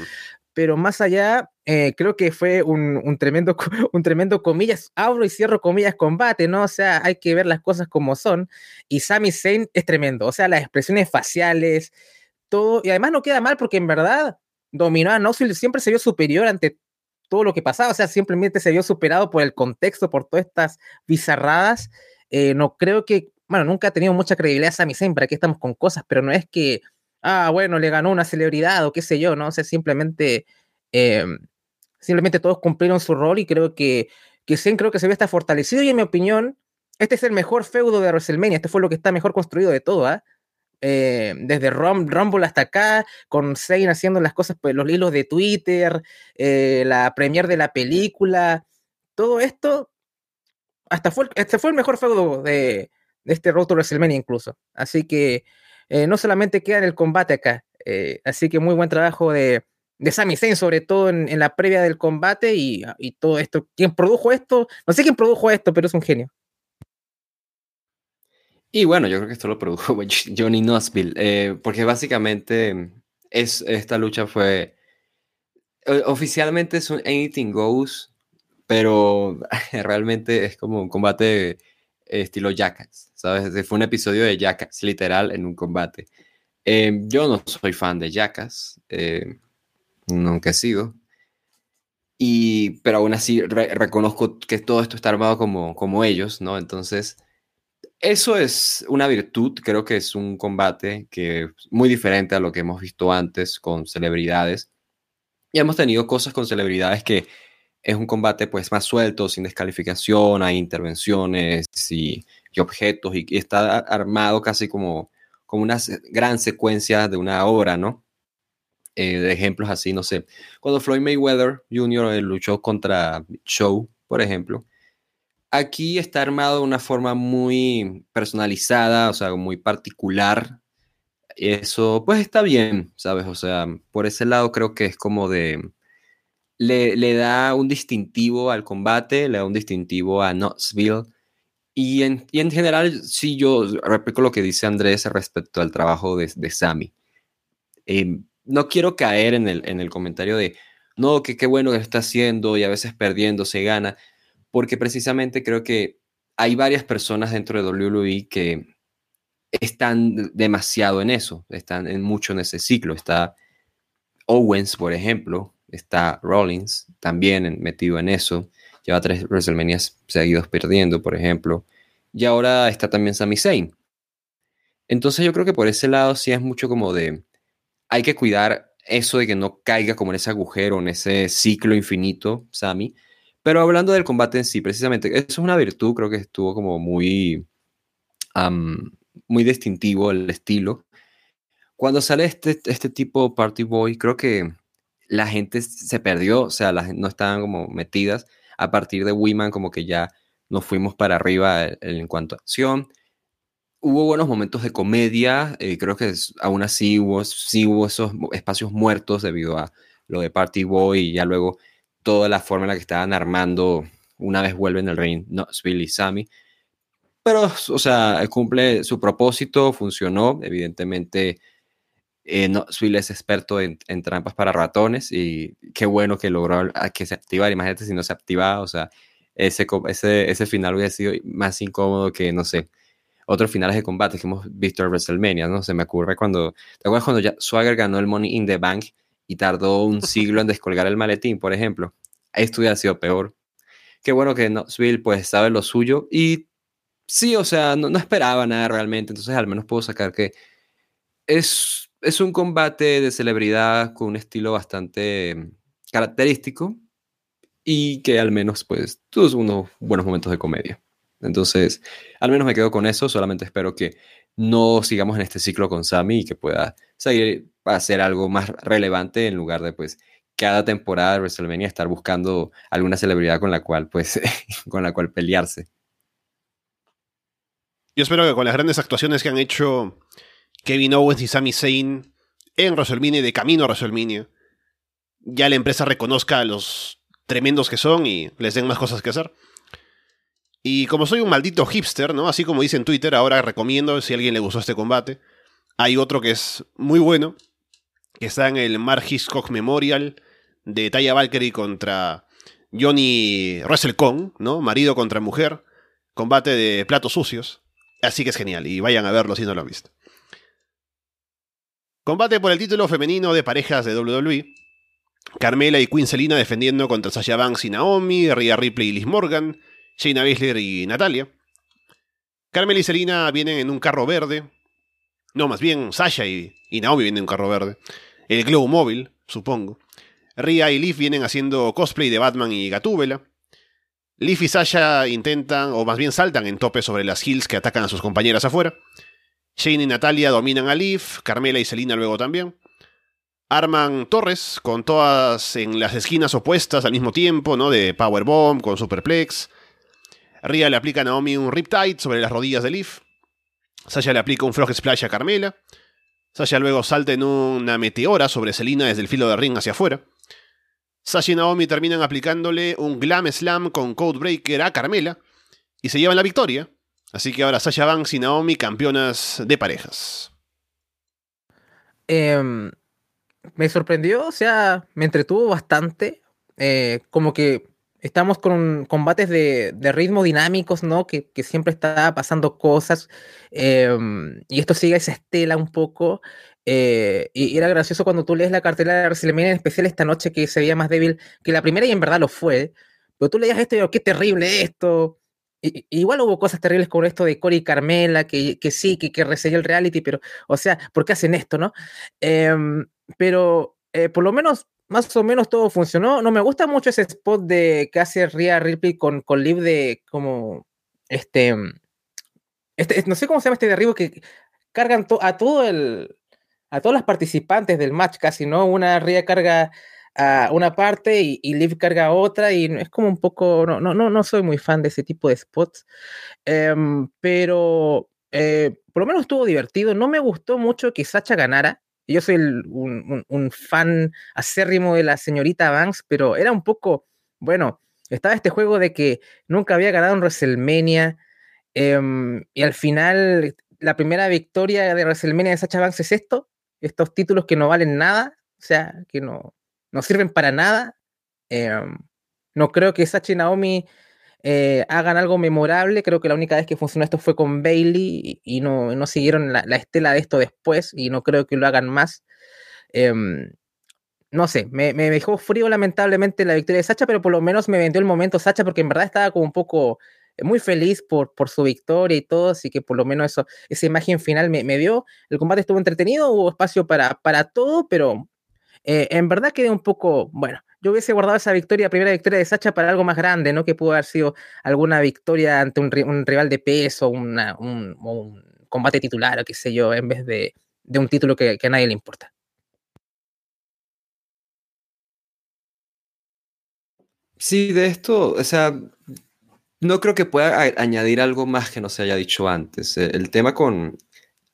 S2: Pero más allá, creo que fue un, tremendo, un tremendo comillas, abro y cierro comillas combate, ¿no? O sea, hay que ver las cosas como son. Y Sami Zayn es tremendo. O sea, las expresiones faciales, todo. Y además no queda mal porque en verdad dominó a Knoxville, siempre se vio superior ante todo lo que pasaba, o sea, simplemente se vio superado por el contexto, por todas estas bizarradas. Eh, no creo que, bueno, nunca ha tenido mucha credibilidad Sami Zayn, para qué estamos con cosas, pero no es que, ah, bueno, le ganó una celebridad o qué sé yo, ¿no? O sea, simplemente, eh, simplemente todos cumplieron su rol y creo que, que Zayn creo que se ve hasta fortalecido y en mi opinión, este es el mejor feudo de WrestleMania, este fue lo que está mejor construido de todo, ¿ah? Desde Rumble hasta acá, con Zayn haciendo las cosas, pues, los hilos de Twitter, eh, la premier de la película, todo esto, hasta fue, este fue el mejor feudo de, este Road to WrestleMania incluso. Así que eh, no solamente queda en el combate acá, así que muy buen trabajo de, de Sami Zayn, sobre todo en, la previa del combate y, y todo esto. ¿Quién produjo esto? No sé quién produjo esto, pero es un genio.
S3: Y bueno, yo creo que esto lo produjo Johnny Knoxville, eh, porque básicamente es, esta lucha fue, oficialmente es un Anything Goes, pero realmente es como un combate estilo Jackass, ¿sabes? Fue un episodio de Jackass, literal, en un combate. Eh, yo no soy fan de Jackass, eh, nunca he sido, y, pero aún así reconozco que todo esto está armado como, como ellos, ¿no? Entonces eso es una virtud, creo que es un combate que es muy diferente a lo que hemos visto antes con celebridades. Y hemos tenido cosas con celebridades que es un combate pues más suelto, sin descalificación, hay intervenciones y, objetos y, está armado casi como, como una gran secuencia de una obra, ¿no? Eh, de ejemplos así, no sé. Cuando Floyd Mayweather Jr. Eh, luchó contra Show, por ejemplo, Aquí está armado de una forma muy personalizada, o sea, muy particular. Eso, pues está bien, ¿sabes? O sea, por ese lado creo que es como de... Le, da un distintivo al combate, le da un distintivo a Knoxville. Y en, en general, sí, yo repito lo que dice Andrés respecto al trabajo de, de Sammy. Em, no quiero caer en el, en el comentario de, no, que qué bueno que está haciendo y a veces perdiendo se gana porque precisamente creo que hay varias personas dentro de WWE que están demasiado en eso, están en mucho en ese ciclo. Está Owens, por ejemplo, está Rollins también metido en eso. Lleva tres WrestleMania seguidos perdiendo, por ejemplo. Y ahora está también Sami Zayn. Entonces yo creo que por ese lado sí es mucho como de, hay que cuidar eso de que no caiga como en ese agujero, en ese ciclo infinito, Sami. Pero hablando del combate en sí, precisamente, eso es una virtud, creo que estuvo como muy, muy distintivo el estilo. Cuando sale este, este tipo Party Boy, creo que la gente se perdió, o sea, las, no estaban como metidas. A partir de Wiman, como que ya nos fuimos para arriba en, cuanto a acción. Hubo buenos momentos de comedia, eh, creo que aún así hubo, sí hubo esos espacios muertos debido a lo de Party Boy y ya luego toda la forma en la que estaban armando una vez vuelven el ring Knoxville y Sammy. Pero, o sea, cumple su propósito, funcionó. Evidentemente, eh, Knoxville es experto en, trampas para ratones y qué bueno que logró que se activara. Imagínate si no se activaba, o sea, ese, ese, ese final hubiera sido más incómodo que, no sé, otros finales de combate que hemos visto en WrestleMania, ¿no? Se me ocurre cuando, ¿te acuerdas cuando ya Swagger ganó el Money in the Bank y tardó un siglo en descolgar el maletín, por ejemplo? Esto hubiera sido peor. Qué bueno que Knoxville pues sabe lo suyo y sí, o sea, no, no esperaba nada realmente, entonces al menos puedo sacar que es, es un combate de celebridad con un estilo bastante característico y que al menos pues tuvo unos buenos momentos de comedia. Entonces, al menos me quedo con eso, solamente espero que no sigamos en este ciclo con Sammy y que pueda seguir a hacer algo más relevante en lugar de pues cada temporada de WrestleMania estar buscando alguna celebridad con la cual pues con la cual pelearse.
S1: Yo espero que con las grandes actuaciones que han hecho Kevin Owens y Sami Zayn en WrestleMania de camino a WrestleMania, ya la empresa reconozca los tremendos que son y les den más cosas que hacer. Y como soy un maldito hipster, ¿no? Así como dice en Twitter, ahora recomiendo si a alguien le gustó este combate. Hay otro que es muy bueno, que está en el Mark Hiscock Memorial de Taya Valkyrie contra Johnny Russell Kong, ¿no? Marido contra mujer, combate de platos sucios. Así que es genial, y vayan a verlo si no lo han visto. Combate por el título femenino de parejas de WWE. Carmela y Queen Selina defendiendo contra Sasha Banks y Naomi, Rhea Ripley y Liz Morgan, Shayna Baszler y Natalia. Carmela y Selina vienen en un carro verde. No, más bien Sasha y, Naomi vienen en un carro verde. El Glow Móvil, supongo. Rhea y Liv vienen haciendo cosplay de Batman y Gatúbela. Liv y Sasha intentan, o más bien saltan en tope sobre las hills que atacan a sus compañeras afuera. Shane y Natalia dominan a Liv, Carmela y Selina luego también. Arman torres con todas en las esquinas opuestas al mismo tiempo, ¿no? De Powerbomb con Superplex. Rhea le aplica a Naomi un Riptide sobre las rodillas de Liv. Sasha le aplica un Frog Splash a Carmela. Sasha luego salta en una meteora sobre Selina desde el filo de ring hacia afuera. Sasha y Naomi terminan aplicándole un Glam Slam con Codebreaker a Carmela y se llevan la victoria. Así que ahora Sasha Banks y Naomi campeonas de parejas.
S2: Em, me sorprendió, o sea, me entretuvo bastante. Eh, como que estamos con combates de, ritmo dinámicos, ¿no? Que, siempre está pasando cosas. Em, y esto sigue esa estela un poco. Eh, y, era gracioso cuando tú lees la cartera de WrestleMania, en especial esta noche que se veía más débil que la primera y en verdad lo fue. Pero tú leías esto y digo, qué terrible esto. Igual hubo cosas terribles con esto de Cory Carmela, que, que sí, que, que el reality, pero, o sea, ¿por qué hacen esto, no? Em, pero eh, por lo menos, más o menos todo funcionó. No me gusta mucho ese spot de que hace Rhea Ripley con, con Liv de como, este, este, no sé cómo se llama este derribo que cargan a todo el, a todas las participantes del match casi, ¿no? Una Ria carga a una parte y, Liv carga a otra y es como un poco, no, no, no, soy muy fan de ese tipo de spots, em, pero eh, por lo menos estuvo divertido. No me gustó mucho que Sacha ganara. Yo soy un, fan acérrimo de la señorita Banks, pero era un poco, bueno, estaba este juego de que nunca había ganado en WrestleMania em, y al final la primera victoria de WrestleMania de Sacha Banks es esto, estos títulos que no valen nada, o sea, que no, no sirven para nada. Em, no creo que Sachi Naomi eh, hagan algo memorable. Creo que la única vez que funcionó esto fue con Bailey y, no, no, siguieron la, estela de esto después y no creo que lo hagan más. Em, no sé, me, me, dejó frío lamentablemente la victoria de Sacha, pero por lo menos me vendió el momento Sacha porque en verdad estaba como un poco eh, muy feliz por, por su victoria y todo, así que por lo menos eso, esa imagen final me, me dio. El combate estuvo entretenido, hubo espacio para, para todo, pero eh, en verdad quedé un poco, bueno, yo hubiese guardado esa victoria, primera victoria de Sacha para algo más grande, ¿no? Que pudo haber sido alguna victoria ante un, rival de peso, una, un, combate titular o qué sé yo, en vez de, un título que, a nadie le importa.
S3: Sí, de esto, o sea, no creo que pueda añadir algo más que no se haya dicho antes. Eh, el tema con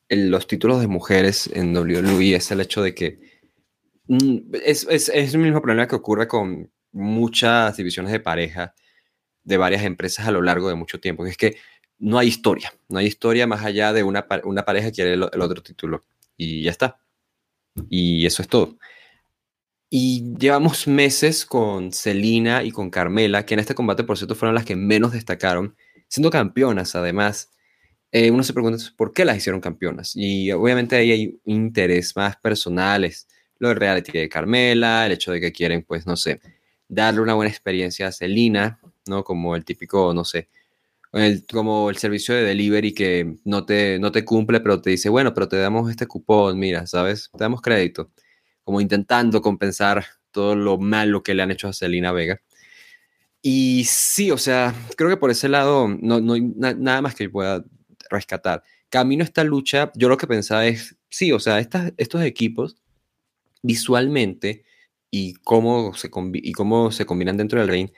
S3: los títulos de mujeres en WWE es el hecho de que es, es, es, el mismo problema que ocurre con muchas divisiones de pareja de varias empresas a lo largo de mucho tiempo, que es que no hay historia, no hay historia más allá de una, una pareja quiere el otro título y ya está. Y eso es todo. Y llevamos meses con Celina y con Carmela, que en este combate, por cierto, fueron las que menos destacaron, siendo campeonas además. Eh, uno se pregunta por qué las hicieron campeonas. Y obviamente ahí hay interés más personales, lo de reality de Carmela, el hecho de que quieren, pues, no sé, darle una buena experiencia a Celina, ¿no? Como el típico, no sé, como el servicio de delivery que no te, no te cumple, pero te dice, bueno, pero te damos este cupón, mira, ¿sabes? Te damos crédito como intentando compensar todo lo malo que le han hecho a Selena Vega. Y sí, o sea, creo que por ese lado no, no hay nada más que pueda rescatar. Camino esta lucha, yo lo que pensaba es, sí, o sea, estos equipos visualmente y cómo, se y cómo se combinan dentro del ring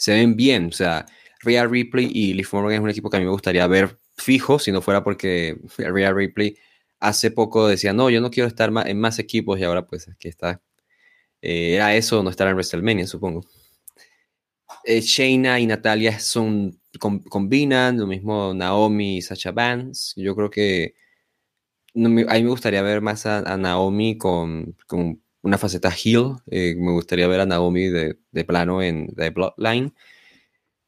S3: se ven bien. O sea, Rhea Ripley y Liv Morgan es un equipo que a mí me gustaría ver fijo, si no fuera porque Rhea Ripley hace poco decía, no, yo no quiero estar en más equipos y ahora pues aquí está. Eh, era eso, no estar en WrestleMania, supongo. Eh, Shayna y Natalia son, combinan, lo mismo Naomi y Sacha Vance. Yo creo que a mí me gustaría ver más a, Naomi con, con, una faceta heel. Eh, me gustaría ver a Naomi de, de plano en The Bloodline.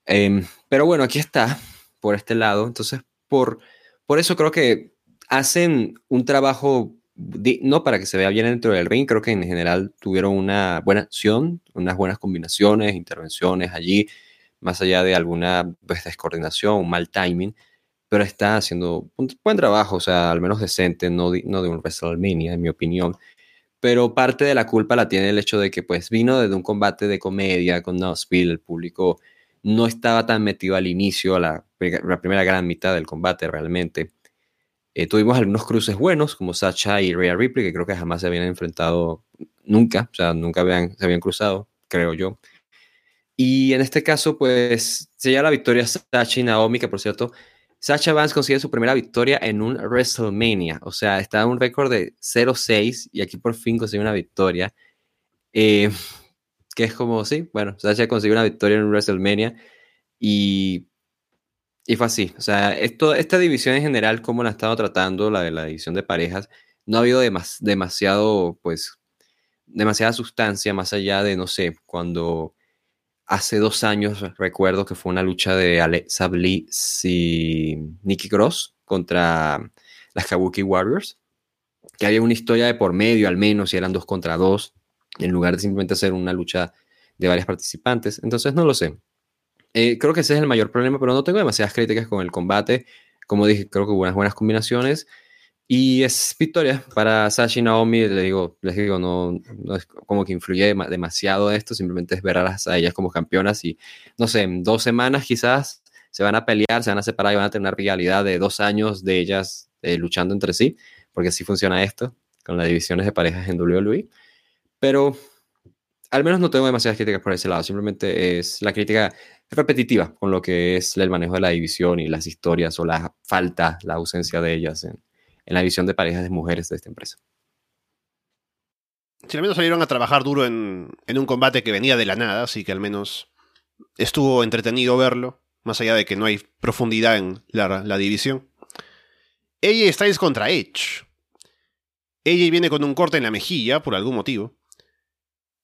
S3: Em, pero bueno, aquí está, por este lado. Entonces, por, por eso creo que hacen un trabajo no para que se vea bien dentro del ring, creo que en general tuvieron una buena acción, unas buenas combinaciones, intervenciones allí, más allá de alguna pues, descoordinación, un mal timing, pero está haciendo un buen trabajo, o sea, al menos decente, no no de un WrestleMania, en mi opinión. Pero parte de la culpa la tiene el hecho de que pues vino desde un combate de comedia con Knoxville, el público no estaba tan metido al inicio, a la, la primera gran mitad del combate realmente eh, tuvimos algunos cruces buenos, como Sacha y Rhea Ripley, que creo que jamás se habían enfrentado nunca, o sea, nunca habían, se habían cruzado, creo yo. Y en este caso, pues, se lleva la victoria Sacha y Naomi, que por cierto, Sacha Vance consigue su primera victoria en un WrestleMania, o sea, está en un récord de 0-6 y aquí por fin consigue una victoria. Eh, que es como, sí, bueno, Sacha consiguió una victoria en un WrestleMania y y fue así. O sea, esta división en general, como la han estado tratando, la de la división de parejas, no ha habido demasiado, pues, demasiada sustancia más allá de, no sé, cuando hace dos años recuerdo que fue una lucha de Alexa Bliss y Nikki Cross contra las Kabuki Warriors, que había una historia de por medio al menos y eran dos contra dos, en lugar de simplemente hacer una lucha de varias participantes. Entonces, no lo sé. Eh, creo que ese es el mayor problema, pero no tengo demasiadas críticas con el combate. Como dije, creo que hubo unas buenas combinaciones. Y es victoria para Sasha y Naomi. Les digo, les digo no, no es como que influye demasiado esto, simplemente es ver a, ellas como campeonas y, no sé, en dos semanas quizás se van a pelear, se van a separar y van a tener una rivalidad de dos años de ellas eh, luchando entre sí, porque así funciona esto con las divisiones de parejas en WWE. Pero al menos no tengo demasiadas críticas por ese lado, simplemente es la crítica repetitiva con lo que es el manejo de la división y las historias o la falta, la ausencia de ellas en, la división de parejas de mujeres de esta empresa.
S1: Si al menos salieron a trabajar duro en, un combate que venía de la nada, así que al menos estuvo entretenido verlo, más allá de que no hay profundidad en la, división. Ella Styles contra Edge. Ella viene con un corte en la mejilla, por algún motivo.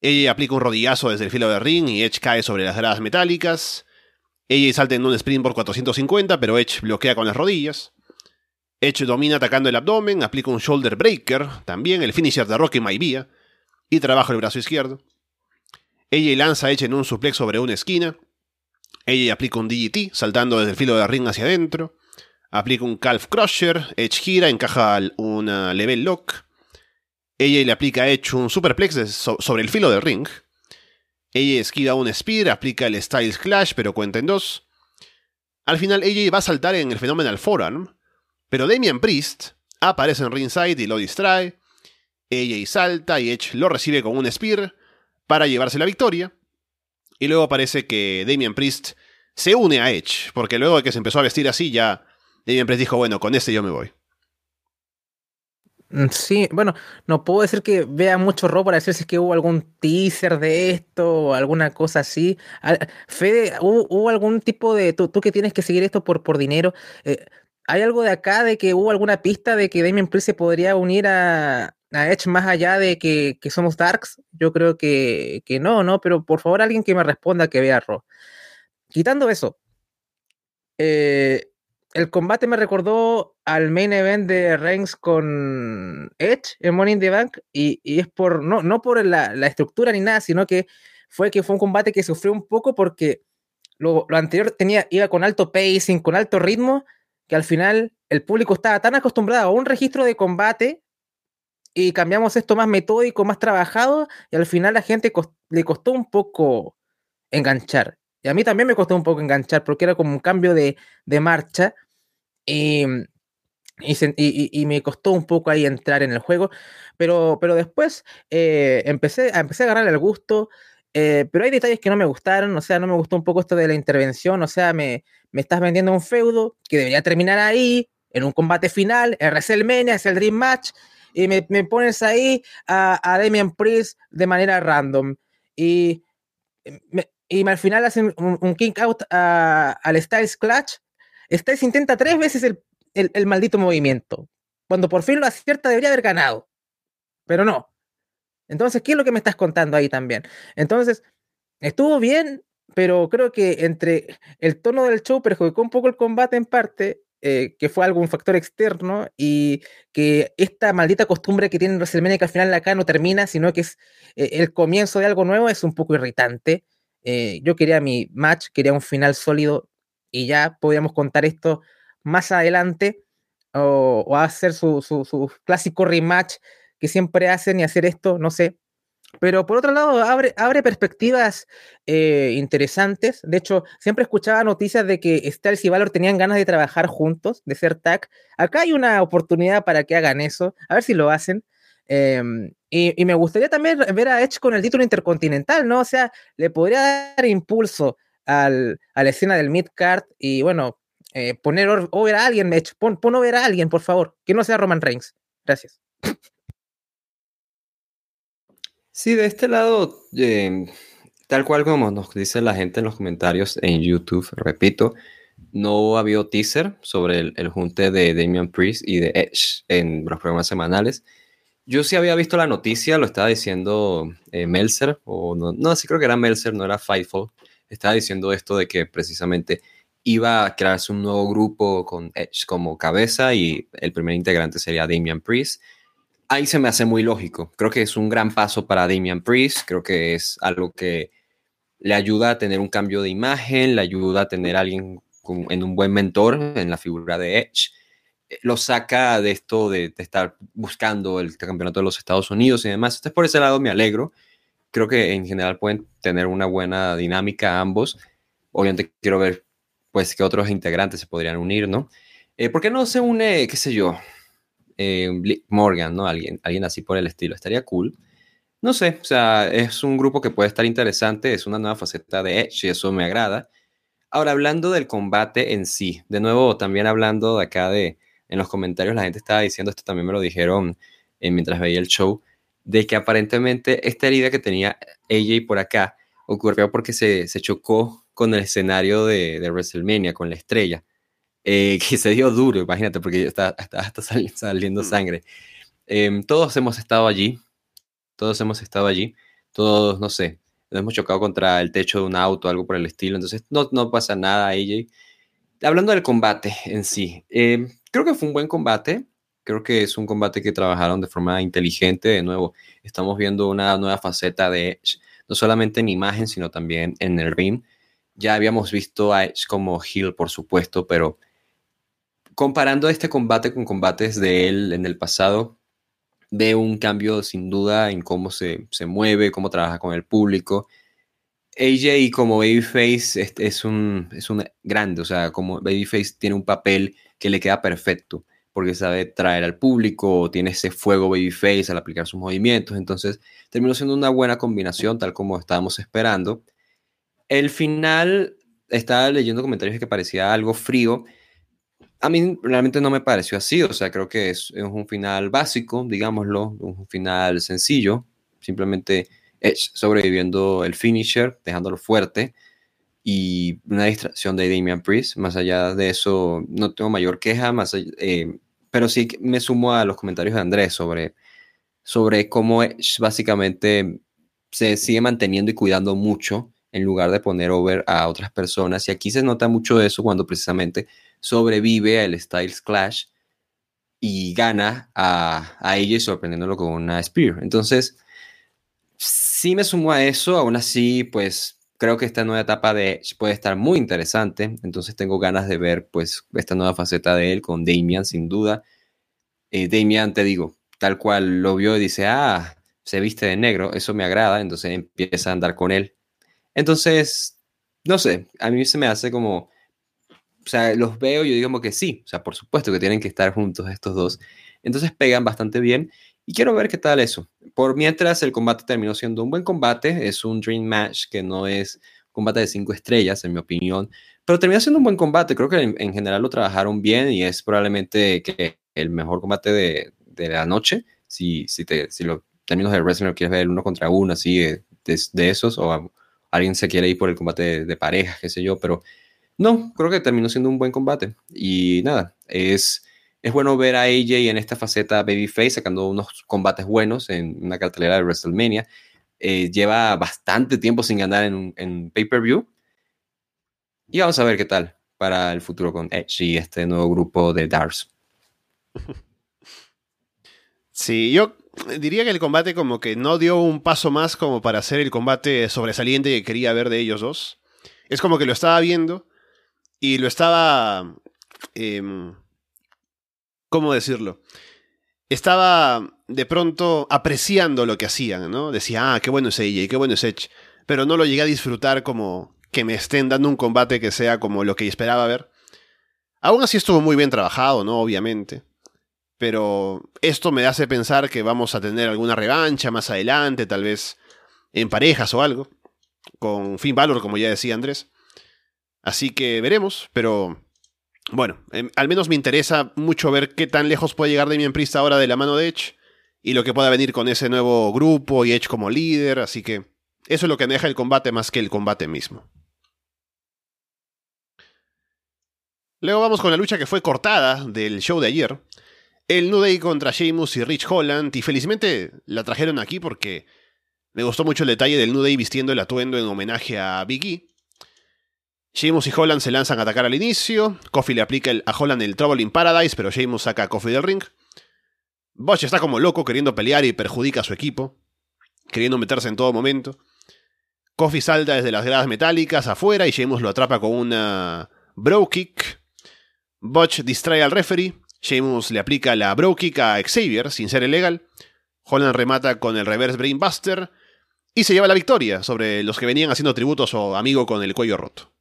S1: Ella aplica un rodillazo desde el filo de ring y Edge cae sobre las gradas metálicas. AJ salta en un sprint por 450, pero Edge bloquea con las rodillas. Edge domina atacando el abdomen, aplica un shoulder breaker, también el finisher de Rocky Maivia, y trabaja el brazo izquierdo. AJ lanza a Edge en un suplex sobre una esquina. AJ aplica un DGT, saltando desde el filo de ring hacia adentro. Aplica un Calf Crusher, Edge gira, encaja una level lock. AJ le aplica a Edge un superplex sobre el filo del ring. Ella esquiva un Spear, aplica el Styles Clash, pero cuenta en dos. Al final, ella va a saltar en el Phenomenal Forearm, pero Damian Priest aparece en ringside y lo distrae. Ella salta y Edge lo recibe con un Spear para llevarse la victoria. Y luego parece que Damian Priest se une a Edge, porque luego de que se empezó a vestir así, ya Damian Priest dijo, bueno, con este yo me voy.
S2: Mm, sí, bueno, no puedo decir que vea mucho Raw para decir si es que hubo algún teaser de esto o alguna cosa así. Fede, ¿hubo, algún tipo de. Tú, que tienes que seguir esto por, por dinero. Eh, ¿Hay algo de acá de que hubo alguna pista de que Damien Priest se podría unir a, a Edge más allá de que, somos Darks? Yo creo que, que, no, ¿no? Pero por favor, alguien que me responda que vea Raw. Quitando eso, eh, el combate me recordó al main event de Reigns con Edge en Money in the Bank y, es por, no, no por la, estructura ni nada, sino que fue que fue un combate que sufrió un poco porque lo, anterior tenía, iba con alto pacing, con alto ritmo, que al final el público estaba tan acostumbrado a un registro de combate y cambiamos esto más metódico, más trabajado y al final la gente le costó un poco enganchar. Y a mí también me costó un poco enganchar porque era como un cambio de, marcha. Y, y, me costó un poco ahí entrar en el juego. Pero, pero después eh, empecé, empecé a agarrarle el gusto. Eh, pero hay detalles que no me gustaron. O sea, no me gustó un poco esto de la intervención. O sea, me, me estás vendiendo un feudo que debería terminar ahí, en un combate final, en WrestleMania, es el Dream Match. Y me, me pones ahí a, a Damian Priest de manera random. Y me, y al final hacen un, king out al Styles Clutch. Styles intenta tres veces el, maldito movimiento. Cuando por fin lo acierta, debería haber ganado. Pero no. Entonces, ¿qué es lo que me estás contando ahí también? Entonces, estuvo bien, pero creo que entre el tono del show perjudicó un poco el combate en parte, eh, que fue algún factor externo, y que esta maldita costumbre que tienen WrestleMania que al final acá no termina, sino que es eh, el comienzo de algo nuevo, es un poco irritante. Eh, yo quería mi match, quería un final sólido y ya podíamos contar esto más adelante o, hacer su, su, clásico rematch que siempre hacen y hacer esto, no sé. Pero por otro lado, abre, abre perspectivas eh, interesantes. De hecho, siempre escuchaba noticias de que Styles y Valor tenían ganas de trabajar juntos, de ser tag. Acá hay una oportunidad para que hagan eso, a ver si lo hacen. Em, y, me gustaría también ver a Edge con el título intercontinental, ¿no? O sea, le podría dar impulso al, a la escena del midcard y bueno, eh, poner over a alguien, Edge, pon, pon over a alguien, por favor, que no sea Roman Reigns. Gracias.
S3: Sí, de este lado, em, tal cual como nos dice la gente en los comentarios en YouTube, repito, no ha habido teaser sobre el, el junte de Damian Priest y de Edge en los programas semanales. Yo sí había visto la noticia, lo estaba diciendo eh, Melzer, o no, no, sí creo que era Melzer, no era Fightful. Estaba diciendo esto de que precisamente iba a crearse un nuevo grupo con Edge como cabeza y el primer integrante sería Damian Priest. Ahí se me hace muy lógico. Creo que es un gran paso para Damian Priest. Creo que es algo que le ayuda a tener un cambio de imagen, le ayuda a tener a alguien en un buen mentor en la figura de Edge lo saca de esto de, estar buscando el campeonato de los Estados Unidos y demás. Entonces, por ese lado me alegro. Creo que en general pueden tener una buena dinámica ambos. Obviamente quiero ver, pues, que otros integrantes se podrían unir, ¿no? Eh, ¿Por qué no se une, qué sé yo, eh, Morgan, ¿no? Alguien, alguien así por el estilo. Estaría cool. No sé, o sea, es un grupo que puede estar interesante, es una nueva faceta de Edge y eso me agrada. Ahora, hablando del combate en sí, de nuevo, también hablando de acá de, en los comentarios la gente estaba diciendo, esto también me lo dijeron eh, mientras veía el show, de que aparentemente esta herida que tenía AJ por acá ocurrió porque se, chocó con el escenario de, de WrestleMania, con la estrella, eh, que se dio duro, imagínate, porque está, está, saliendo, mm. sangre. Em, todos hemos estado allí, todos hemos estado allí, todos, no sé, nos hemos chocado contra el techo de un auto, algo por el estilo, entonces no, no pasa nada, AJ. Hablando del combate en sí, eh, creo que fue un buen combate, creo que es un combate que trabajaron de forma inteligente, de nuevo, estamos viendo una nueva faceta de Edge, no solamente en imagen, sino también en el ring. Ya habíamos visto a Edge como heel, por supuesto, pero comparando este combate con combates de él en el pasado, veo un cambio sin duda en cómo se, se mueve, cómo trabaja con el público. AJ como Babyface es, es, un, es un grande, o sea, como Babyface tiene un papel que le queda perfecto, porque sabe traer al público, tiene ese fuego Babyface al aplicar sus movimientos, entonces terminó siendo una buena combinación, tal como estábamos esperando. El final, estaba leyendo comentarios que parecía algo frío, a mí realmente no me pareció así, o sea, creo que es, es un final básico, digámoslo, un final sencillo, simplemente Edge sobreviviendo el finisher, dejándolo fuerte y una distracción de Damian Priest. Más allá de eso, no tengo mayor queja, más eh, pero sí me sumo a los comentarios de Andrés sobre, sobre cómo Edge básicamente se sigue manteniendo y cuidando mucho en lugar de poner over a otras personas. Y aquí se nota mucho eso cuando precisamente sobrevive al Styles Clash y gana a, a ella sorprendiéndolo con una Spear. Entonces, sí me sumo a eso, aún así, pues creo que esta nueva etapa de puede estar muy interesante, entonces tengo ganas de ver pues esta nueva faceta de él con Damian, sin duda. Eh, Damian, te digo, tal cual lo vio y dice, ah, se viste de negro, eso me agrada, entonces empieza a andar con él. Entonces, no sé, a mí se me hace como, o sea, los veo y yo digo como que sí, o sea, por supuesto que tienen que estar juntos estos dos. Entonces pegan bastante bien y quiero ver qué tal eso. Por mientras, el combate terminó siendo un buen combate. Es un Dream Match que no es combate de cinco estrellas, en mi opinión. Pero terminó siendo un buen combate. Creo que en, general lo trabajaron bien y es probablemente que el mejor combate de, de la noche. Si, si, te, si lo términos de wrestling lo quieres ver uno contra uno, así de, de, esos, o alguien se quiere ir por el combate de, de parejas, qué sé yo. Pero no, creo que terminó siendo un buen combate. Y nada, es es bueno ver a AJ en esta faceta babyface sacando unos combates buenos en una cartelera de WrestleMania. Eh, lleva bastante tiempo sin ganar en, en pay-per-view. Y vamos a ver qué tal para el futuro con Edge y este nuevo grupo de Dars.
S1: Sí, yo diría que el combate como que no dio un paso más como para hacer el combate sobresaliente que quería ver de ellos dos. Es como que lo estaba viendo y lo estaba... Em, ¿Cómo decirlo? Estaba de pronto apreciando lo que hacían, ¿no? Decía, ah, qué bueno es AJ, qué bueno es Edge. Pero no lo llegué a disfrutar como que me estén dando un combate que sea como lo que esperaba ver. Aún así estuvo muy bien trabajado, ¿no? Obviamente. Pero esto me hace pensar que vamos a tener alguna revancha más adelante, tal vez en parejas o algo. Con Finn Balor, como ya decía Andrés. Así que veremos, pero bueno, em, al menos me interesa mucho ver qué tan lejos puede llegar Damien Priest ahora de la mano de Edge y lo que pueda venir con ese nuevo grupo y Edge como líder, así que eso es lo que deja el combate más que el combate mismo. Luego vamos con la lucha que fue cortada del show de ayer. El New contra Sheamus y Rich Holland, y felizmente la trajeron aquí porque me gustó mucho el detalle del New vistiendo el atuendo en homenaje a Biggie. Sheamus y Holland se lanzan a atacar al inicio. Kofi le aplica a Holland el Trouble in Paradise, pero Sheamus saca a Kofi del ring. Botch está como loco queriendo pelear y perjudica a su equipo, queriendo meterse en todo momento. Kofi salta desde las gradas metálicas afuera y Sheamus lo atrapa con una Bro Kick. Botch distrae al referee. Sheamus le aplica la Bro Kick a Xavier sin ser ilegal. Holland remata con el Reverse Brainbuster y se lleva la victoria sobre los que venían haciendo tributo a su amigo con el cuello roto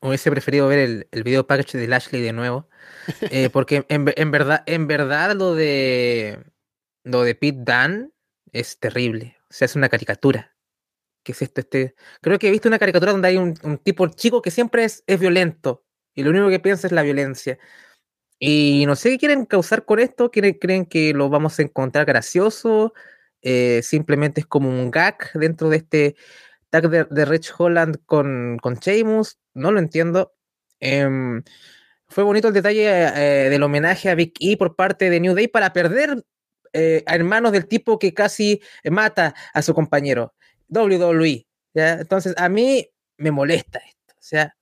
S2: hubiese preferido ver el, el video package de Lashley de nuevo. Eh, porque en, verdad, en verdad lo de lo de Pete Dan es terrible. O sea, es una caricatura. ¿Qué es esto? Este, creo que he visto una caricatura donde hay un, tipo chico que siempre es, es, violento. Y lo único que piensa es la violencia. Y no sé qué quieren causar con esto. ¿Creen, creen que lo vamos a encontrar gracioso? Eh, simplemente es como un gag dentro de este tag de, Rich Holland con, con Sheamus, no lo entiendo. Em, fue bonito el detalle eh, del homenaje a Big E por parte de New Day para perder eh, a hermanos del tipo que casi mata a su compañero. WWE. Entonces, a mí me molesta esto. O sea,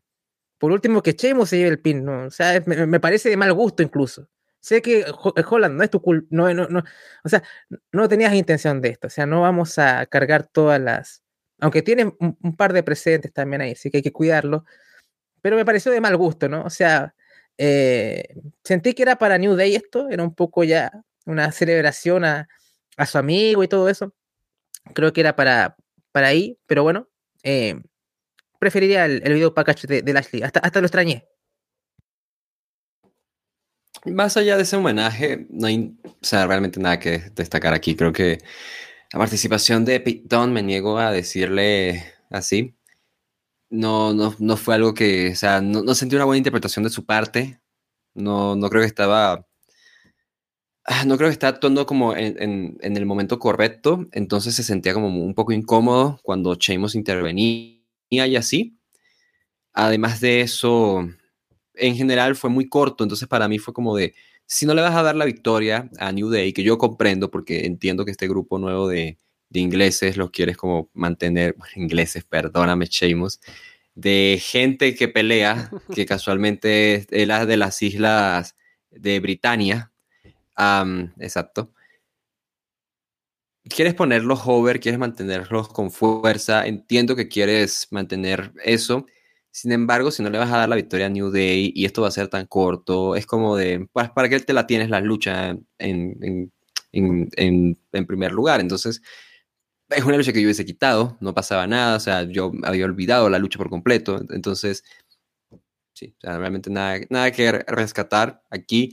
S2: por último, que Sheamus se lleve el pin, ¿no? O sea, me, me parece de mal gusto incluso. Sé que Holland no es tu culpa, no, no, no, o sea, no tenías intención de esto, o sea, no vamos a cargar todas las, aunque tiene un, un par de precedentes también ahí, sí que hay que cuidarlo, pero me pareció de mal gusto, ¿no? O sea, eh, sentí que era para New Day esto, era un poco ya una celebración a, a su amigo y todo eso. Creo que era para, para ahí, pero bueno, eh, preferiría el, el video package de, de Lashley, hasta, hasta lo extrañé.
S3: Más allá de ese homenaje, no hay o sea, realmente nada que destacar aquí. Creo que la participación de Dunne, me niego a decirle así, no, no, no fue algo que, o sea, no, sentí una buena interpretación de su parte. No, no creo que estaba, ah, no creo que estaba actuando como en, el momento correcto. Entonces se sentía como un poco incómodo cuando Sheamus intervenía y así. Además de eso, en general fue muy corto, entonces para mí fue como de, si no le vas a dar la victoria a New Day, que yo comprendo porque entiendo que este grupo nuevo de, de ingleses los quieres como mantener, bueno, ingleses, perdóname, Sheamus, de gente que pelea, que casualmente es la de las islas de Britania, um, exacto. Quieres ponerlos over, quieres mantenerlos con fuerza, entiendo que quieres mantener eso, sin embargo, si no le vas a dar la victoria a New Day y esto va a ser tan corto, es como de, ¿para, para qué te la tienes la lucha en, en, en, en, primer lugar? Entonces, es una lucha que yo hubiese quitado, no pasaba nada, o sea, yo había olvidado la lucha por completo, entonces, sí, o sea, realmente nada, nada que rescatar aquí.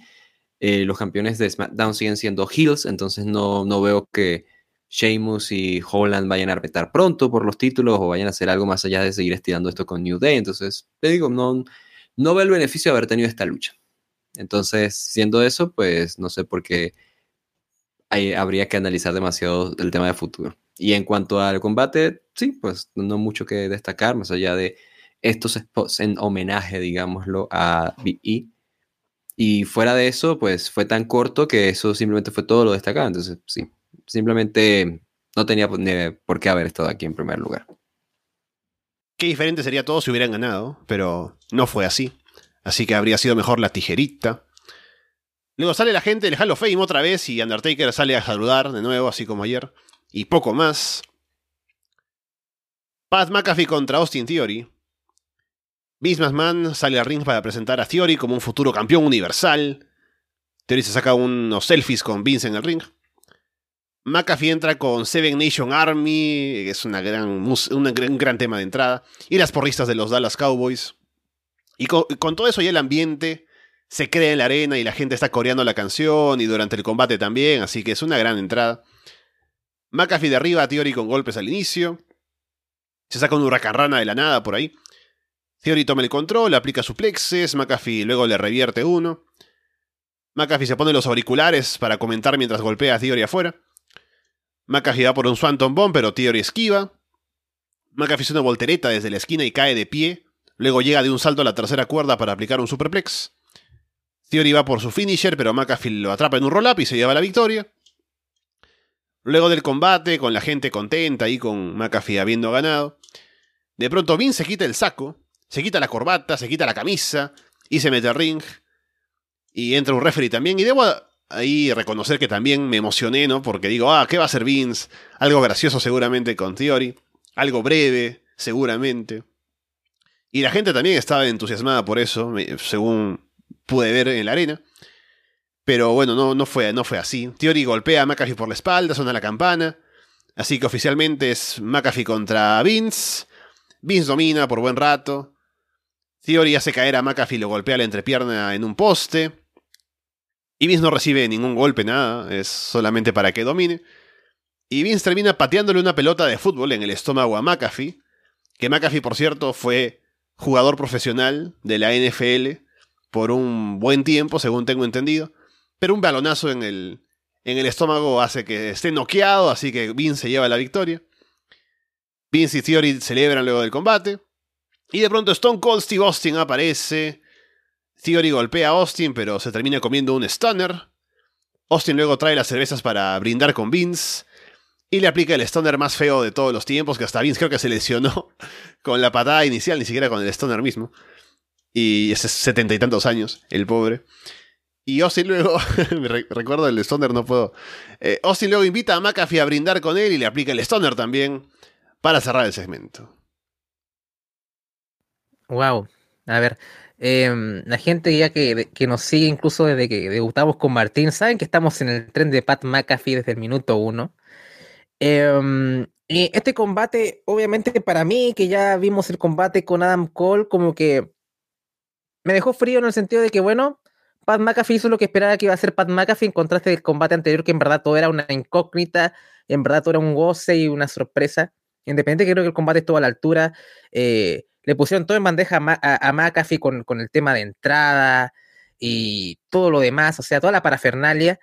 S3: Eh, los campeones de SmackDown siguen siendo heels, entonces no, no veo que Sheamus y Holland vayan a repetir pronto por los títulos o vayan a hacer algo más allá de seguir estirando esto con New Day. Entonces, te digo, no, no veo el beneficio de haber tenido esta lucha. Entonces, siendo eso, pues no sé por qué hay, habría que analizar demasiado el tema de futuro. Y en cuanto al combate, sí, pues no mucho que destacar, más allá de estos spots en homenaje, digámoslo, a BE. Y fuera de eso, pues fue tan corto que eso simplemente fue todo lo destacado. Entonces, sí, simplemente no tenía por qué haber estado aquí en primer lugar.
S1: Qué diferente sería todo si hubieran ganado, pero no fue así. Así que habría sido mejor la tijerita. Luego sale la gente del Hall of Fame otra vez y Undertaker sale a saludar de nuevo, así como ayer. Y poco más. Pat McAfee contra Austin Theory. Vince McMahon sale al ring para presentar a Theory como un futuro campeón universal. Theory se saca unos selfies con Vince en el ring. McAfee entra con Seven Nation Army, que es una gran, un gran, tema de entrada, y las porristas de los Dallas Cowboys. Y con, con, todo eso ya el ambiente se crea en la arena y la gente está coreando la canción y durante el combate también, así que es una gran entrada. McAfee derriba a Theory con golpes al inicio. Se saca un huracán rana de la nada por ahí. Theory toma el control, aplica suplexes, McAfee luego le revierte uno. McAfee se pone los auriculares para comentar mientras golpea a Theory afuera. McAfee va por un Swanton Bomb, pero Theory esquiva. McAfee hace una voltereta desde la esquina y cae de pie. Luego llega de un salto a la tercera cuerda para aplicar un superplex. Theory va por su finisher, pero McAfee lo atrapa en un roll-up y se lleva la victoria. Luego del combate, con la gente contenta y con McAfee habiendo ganado, de pronto Vince se quita el saco, se quita la corbata, se quita la camisa y se mete al ring. Y entra un referee también. Y debo ahí reconocer que también me emocioné, ¿no? Porque digo, ah, ¿qué va a hacer Vince? Algo gracioso seguramente con Theory, algo breve, seguramente. Y la gente también estaba entusiasmada por eso, según pude ver en la arena. Pero bueno, no, no, fue, no fue así. Theory golpea a McAfee por la espalda, suena la campana. Así que oficialmente es McAfee contra Vince. Vince domina por buen rato. Theory hace caer a McAfee y lo golpea la entrepierna en un poste. Y Vince no recibe ningún golpe, nada, es solamente para que domine. Y Vince termina pateándole una pelota de fútbol en el estómago a McAfee, que McAfee, por cierto, fue jugador profesional de la NFL por un buen tiempo, según tengo entendido. Pero un balonazo en el, en el estómago hace que esté noqueado, así que Vince se lleva la victoria. Vince y Theory celebran luego del combate. Y de pronto Stone Cold Steve Austin aparece Theory golpea a Austin, pero se termina comiendo un stunner. Austin luego trae las cervezas para brindar con Vince. Y le aplica el stoner más feo de todos los tiempos, que hasta Vince creo que se lesionó con la patada inicial, ni siquiera con el stoner mismo. Y ese setenta y tantos años, el pobre. Y Austin luego, recuerdo el Stoner, no puedo. Eh, Austin luego invita a McAfee a brindar con él y le aplica el Stoner también para cerrar el segmento.
S2: Wow. A ver, em, la gente ya que, nos sigue incluso desde que debutamos con Martín, saben que estamos en el tren de Pat McAfee desde el minuto uno. Em, y este combate, obviamente para mí, que ya vimos el combate con Adam Cole, como que me dejó frío en el sentido de que, bueno, Pat McAfee hizo lo que esperaba que iba a hacer Pat McAfee en contraste del combate anterior, que en verdad todo era una incógnita, en verdad todo era un goce y una sorpresa. Independiente, creo que el combate estuvo a la altura. Eh, le pusieron todo en bandeja a, McAfee con, el tema de entrada y todo lo demás, o sea, toda la parafernalia.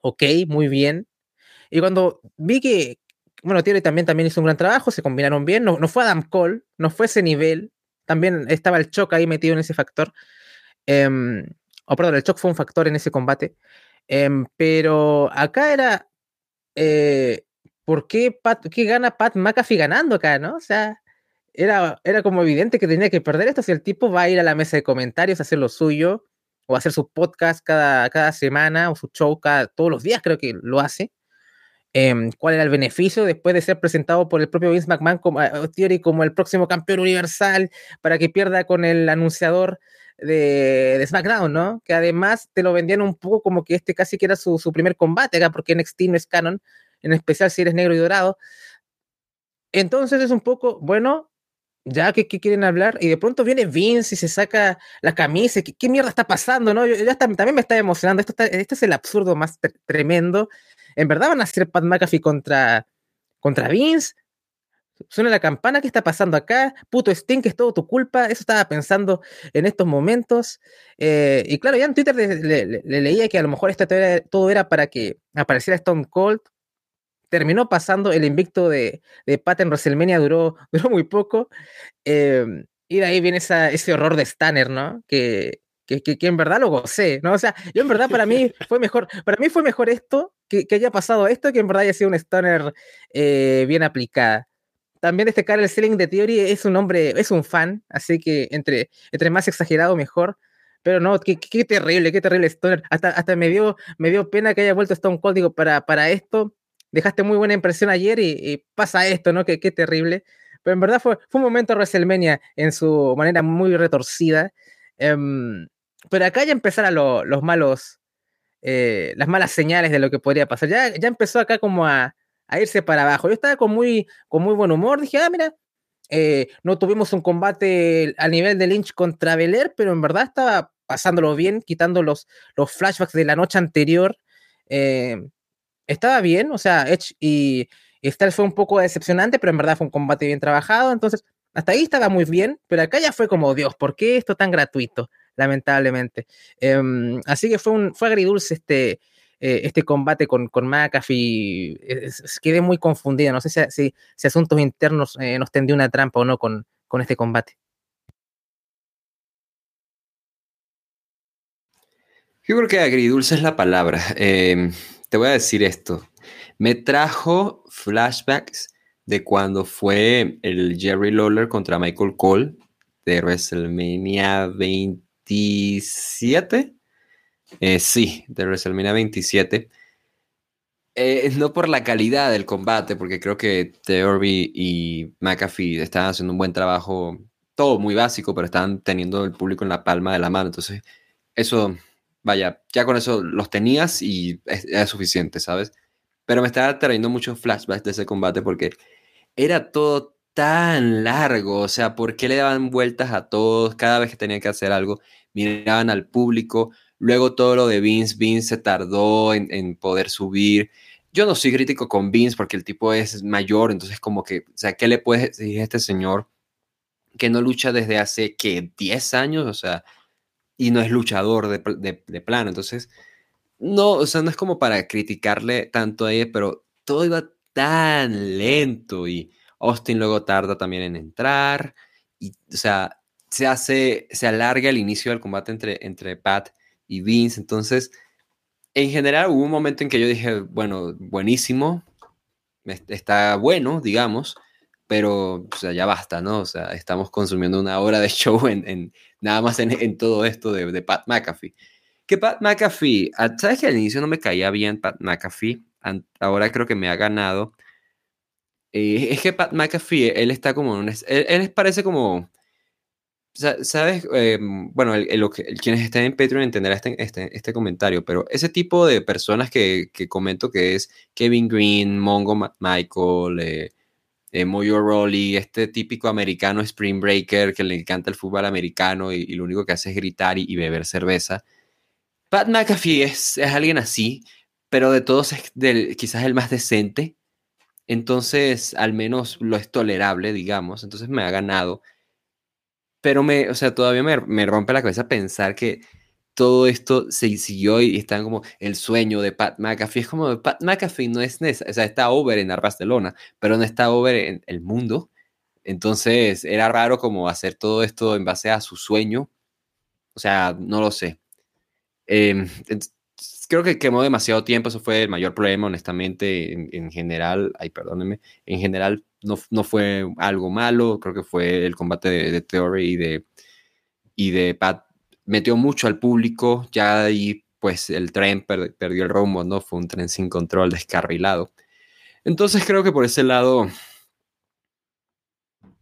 S2: Ok, muy bien. Y cuando vi que, bueno, Thierry también, también hizo un gran trabajo, se combinaron bien, no, no fue Adam Cole, no fue ese nivel, también estaba el Choc ahí metido en ese factor. Em, o perdón, el Choc fue un factor en ese combate. Em, pero acá era. Eh, ¿Por qué, Pat, qué gana Pat McAfee ganando acá, no? O sea, era, era como evidente que tenía que perder esto. Si el tipo va a ir a la mesa de comentarios a hacer lo suyo, o a hacer su podcast cada, cada semana, o su show cada, todos los días, creo que lo hace. Em, cuál era el beneficio después de ser presentado por el propio Vince McMahon como, eh, Theory como el próximo campeón universal para que pierda con el anunciador de, SmackDown, ¿no? Que además te lo vendían un poco como que este casi que era su, primer combate acá, porque NXT no es canon, en especial si eres negro y dorado. Entonces es un poco, bueno, ya que, quieren hablar, y de pronto viene Vince y se saca la camisa, ¿qué, mierda está pasando, no? Yo, ya también me está emocionando, esto, este es el absurdo más tremendo ¿En verdad van a hacer Pat McAfee contra, contra Vince? Suena la campana, ¿qué está pasando acá? Puto Sting, es todo tu culpa. Eso estaba pensando en estos momentos. Eh, y claro, ya en Twitter le, leía que a lo mejor esto todo era para que apareciera Stone Cold. Terminó pasando el invicto de, de Pat en WrestleMania, duró, duró muy poco. Eh, y de ahí viene ese horror de Stanner, ¿no? Que, que, en verdad lo gocé, ¿no? O sea, yo en verdad para mí fue mejor, para mí fue mejor esto, que, haya pasado esto, que en verdad haya sido un stoner eh, bien aplicada. También destacar el selling de Theory es un hombre, es un fan, así que entre, entre más exagerado mejor. Pero no, qué, qué terrible, qué terrible Stoner. Hasta, hasta me, dio, me dio pena que haya vuelto Stone Cold, digo, para, para esto. Dejaste muy buena impresión ayer y, pasa esto, ¿no? Qué, terrible. Pero en verdad fue, fue un momento WrestleMania en su manera muy retorcida. Um, pero acá ya empezaron los malos, eh, las malas señales de lo que podría pasar. Ya, ya empezó acá como a, irse para abajo. Yo estaba con muy, con muy buen humor. Dije, ah, mira, eh, no tuvimos un combate al nivel de Lynch contra Belair, pero en verdad estaba pasándolo bien, quitando los, los flashbacks de la noche anterior. Eh, estaba bien, o sea, Edge y, y fue un poco decepcionante, pero en verdad fue un combate bien trabajado. Entonces, hasta ahí estaba muy bien, pero acá ya fue como, Dios, ¿por qué esto tan gratuito? lamentablemente. Em, así que fue, un, fue agridulce este, eh, este combate con, con McAfee. quedé muy confundido. No sé si, si, Asuntos Internos eh, nos tendió una trampa o no con, con este combate.
S3: Yo creo que agridulce es la palabra. Em, te voy a decir esto. Me trajo flashbacks de cuando fue el Jerry Lawler contra Michael Cole de WrestleMania 20 27. Eh, sí, de WrestleMania 27. Eh, no por la calidad del combate, porque creo que Theory y McAfee están haciendo un buen trabajo, todo muy básico, pero están teniendo el público en la palma de la mano. Entonces, eso, vaya, ya con eso los tenías y es, suficiente, ¿sabes? Pero me estaba trayendo muchos flashbacks de ese combate porque era todo tan largo, o sea, ¿por qué le daban vueltas a todos cada vez que tenían que hacer algo? miraban al público. Luego todo lo de Vince, Vince se tardó en, poder subir. Yo no soy crítico con Vince porque el tipo es mayor, entonces como que, o sea, ¿qué le puede decir a este señor que no lucha desde hace, que 10 años? O sea, y no es luchador de, de, plano. Entonces, no, o sea, no es como para criticarle tanto a ella, pero todo iba tan lento y Austin luego tarda también en entrar. Y, o sea, se hace, se alarga el inicio del combate entre, entre Pat y Vince. Entonces, en general hubo un momento en que yo dije, bueno, buenísimo, está bueno, digamos, pero o sea, ya basta, ¿no? O sea, estamos consumiendo una hora de show en, nada más en, todo esto de, de, Pat McAfee. Que Pat McAfee, ah, ¿sabes que al inicio no me caía bien Pat McAfee? Ahora creo que me ha ganado. Eh, es que Pat McAfee, él está como, un, él, él parece como, ¿sabes? Em, bueno, el, quienes estén en Patreon entenderán este, este, este, comentario, pero ese tipo de personas que, que, comento que es Kevin Green, Mongo Michael, eh, eh, Moyo Rowley, este típico americano Spring Breaker que le encanta el fútbol americano y, lo único que hace es gritar y, beber cerveza. Pat McAfee es, es, alguien así, pero de todos es del, quizás el más decente. Entonces, al menos lo es tolerable, digamos. Entonces me ha ganado. Pero me, o sea, todavía me, me rompe la cabeza pensar que todo esto se siguió y está como el sueño de Pat McAfee. Es como Pat McAfee no es, o sea, está over en Barcelona, pero no está over en el mundo. Entonces era raro como hacer todo esto en base a su sueño. O sea, no lo sé. Em, creo que quemó demasiado tiempo, eso fue el mayor problema, honestamente, en, general, ay, perdónenme, en general no, no, fue algo malo, creo que fue el combate de, de Theory y de, y de Pat metió mucho al público, ya ahí pues el tren perdió el rumbo, ¿no? Fue un tren sin control, descarrilado. Entonces creo que por ese lado,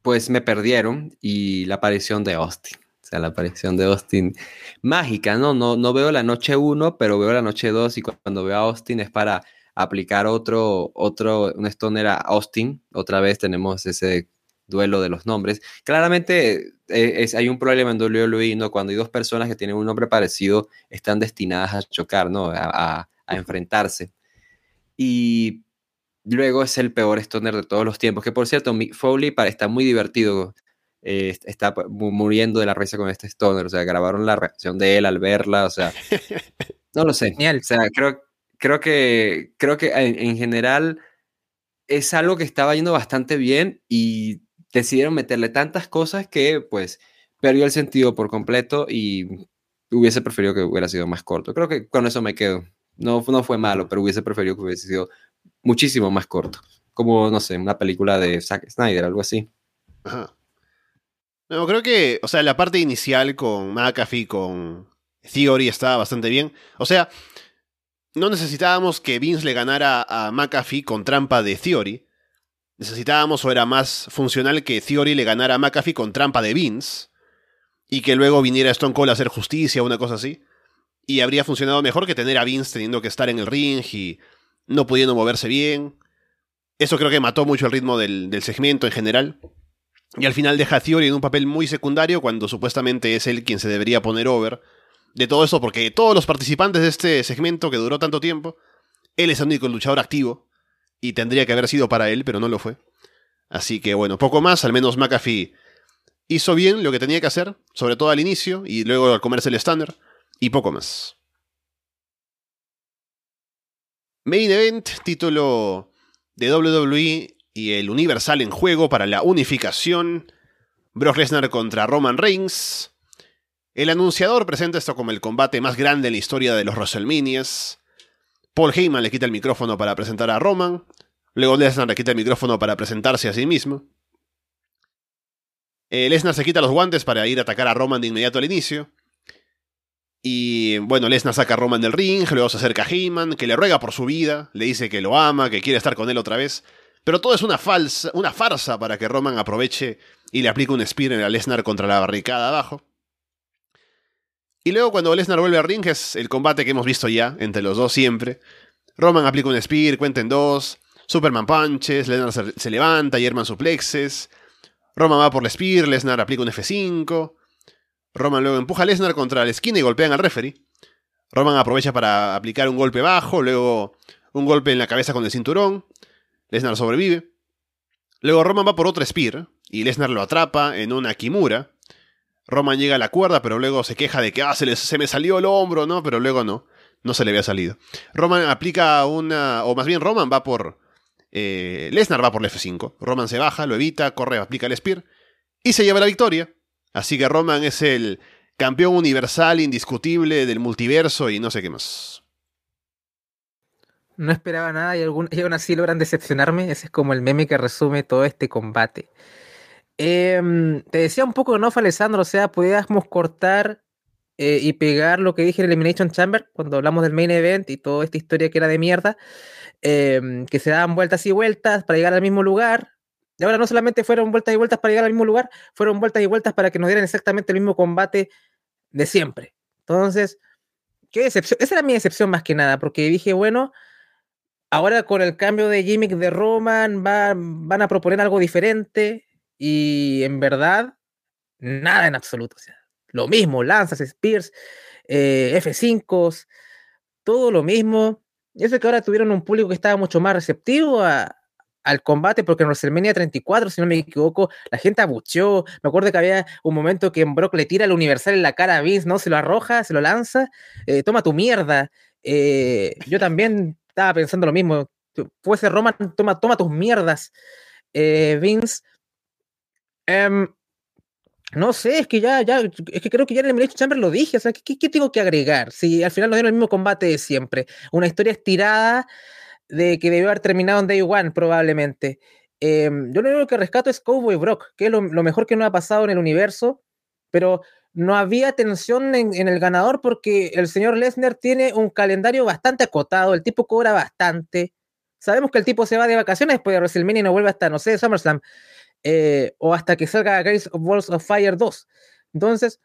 S3: pues me perdieron y la aparición de Austin. O sea, la aparición de Austin mágica, ¿no? No, no veo la noche 1, pero veo la noche 2 y cuando veo a Austin es para aplicar otro, otro, un stoner a Austin. Otra vez tenemos ese duelo de los nombres. Claramente eh, es, hay un problema en WWE, ¿no? Cuando hay dos personas que tienen un nombre parecido, están destinadas a chocar, ¿no? A, enfrentarse. Y luego es el peor stoner de todos los tiempos, que por cierto, Mick Foley está muy divertido, eh, está muriendo de la risa con este stoner, o sea, grabaron la reacción de él al verla, o sea, no lo sé. O sea, creo, creo que, creo que en general es algo que estaba yendo bastante bien y decidieron meterle tantas cosas que pues perdió el sentido por completo y hubiese preferido que hubiera sido más corto. Creo que con eso me quedo. No, no fue malo, pero hubiese preferido que hubiese sido muchísimo más corto. Como, no sé, una película de Zack Snyder, algo así.
S1: Ajá. No, creo que, o sea, la parte inicial con McAfee, con Theory estaba bastante bien. O sea, no necesitábamos que Vince le ganara a McAfee con trampa de Theory necesitábamos o era más funcional que Theory le ganara a McAfee con trampa de Vince y que luego viniera Stone Cold a hacer justicia o una cosa así. Y habría funcionado mejor que tener a Vince teniendo que estar en el ring y no pudiendo moverse bien. Eso creo que mató mucho el ritmo del, segmento en general. Y al final deja a Theory en un papel muy secundario cuando supuestamente es él quien se debería poner over. De todo eso, porque todos los participantes de este segmento que duró tanto tiempo, él es el único luchador activo y tendría que haber sido para él, pero no lo fue. Así que bueno, poco más, al menos McAfee hizo bien lo que tenía que hacer, sobre todo al inicio y luego al comerse el estándar, y poco más. Main Event, título de WWE y el Universal en juego para la unificación. Brock Lesnar contra Roman Reigns. El anunciador presenta esto como el combate más grande en la historia de los WrestleManias. Paul Heyman le quita el micrófono para presentar a Roman. Luego Lesnar le quita el micrófono para presentarse a sí mismo. Eh, Lesnar se quita los guantes para ir a atacar a Roman de inmediato al inicio. Y bueno, Lesnar saca a Roman del ring, luego se acerca a Heyman, que le ruega por su vida, le dice que lo ama, que quiere estar con él otra vez. Pero todo es una, falsa, una farsa para que Roman aproveche y le aplique un spear a Lesnar contra la barricada abajo. Y luego cuando Lesnar vuelve al ring, es el combate que hemos visto ya entre los dos siempre. Roman aplica un spear, cuenta en dos. Superman punches, Lesnar se, levanta, Herman suplexes. Roman va por el spear, Lesnar aplica un F5. Roman luego empuja a Lesnar contra la esquina y golpean al referee. Roman aprovecha para aplicar un golpe bajo, luego un golpe en la cabeza con el cinturón. Lesnar sobrevive. Luego Roman va por otro spear y Lesnar lo atrapa en una Kimura. Roman llega a la cuerda, pero luego se queja de que ah, se me salió el hombro, ¿no? Pero luego no, no se le había salido. Roman aplica una, o más bien Roman va por... Eh, Lesnar va por el F5. Roman se baja, lo evita, corre, aplica el Spear y se lleva la victoria. Así que Roman es el campeón universal indiscutible del multiverso y no sé qué más.
S2: No esperaba nada y, algún, y aún así logran decepcionarme. Ese es como el meme que resume todo este combate. Em, te decía un poco, ¿no, Alessandro? O sea, podíamos cortar eh, y pegar lo que dije en Elimination Chamber cuando hablamos del main event y toda esta historia que era de mierda, em, que se daban vueltas y vueltas para llegar al mismo lugar. Y ahora no solamente fueron vueltas y vueltas para llegar al mismo lugar, fueron vueltas y vueltas para que nos dieran exactamente el mismo combate de siempre. Entonces, qué decepción. Esa era mi decepción más que nada, porque dije, bueno, ahora con el cambio de gimmick de Roman van a proponer algo diferente y en verdad, nada en absoluto. Lo mismo, lanzas, spears, eh, F5, todo lo mismo. Eso que ahora tuvieron un público que estaba mucho más receptivo al combate, porque en WrestleMania 34, si no me equivoco, la gente abucheó. Me acuerdo que había un momento que Brock le tira el universal en la cara a Vince, ¿no? Se lo arroja, se lo lanza, eh, toma tu mierda. Eh, yo también estaba pensando lo mismo. Fuese Roman, toma, toma tus mierdas, Vince. Em, no sé, es que ya, ya, es que creo que ya en el Elimination Chamber lo dije, o sea, ¿qué, ¿qué, tengo que agregar? Si al final nos dieron el mismo combate de siempre, una historia estirada de que debió haber terminado en Day One, probablemente. Em, yo lo único que rescato es Cowboy Brock, que es lo, mejor que no ha pasado en el universo, pero no había tensión en, en el ganador porque el señor Lesnar tiene un calendario bastante acotado, el tipo cobra bastante. Sabemos que el tipo se va de vacaciones después de WrestleMania y no vuelve hasta, no sé, SummerSlam. Eh, o hasta que salga Grace of Balls of Fire 2. Entonces,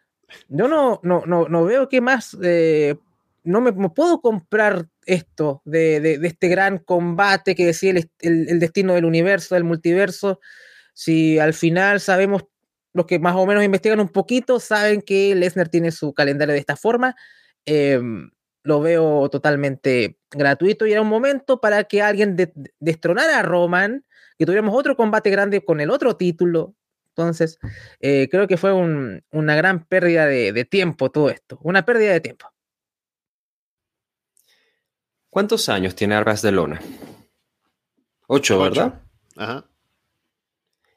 S2: yo no, no, no, no veo qué más, eh, no me, puedo comprar esto de, de, este gran combate que decía el, el, destino del universo, del multiverso, si al final sabemos, los que más o menos investigan un poquito, saben que Lesnar tiene su calendario de esta forma. Em, lo veo totalmente gratuito y era un momento para que alguien destronara a Roman que tuviéramos otro combate grande con el otro título. Entonces, eh, creo que fue una gran pérdida de, tiempo todo esto, una pérdida de tiempo.
S3: ¿Cuántos años tiene Arbas de Lona? Ocho, ¿verdad? Ajá.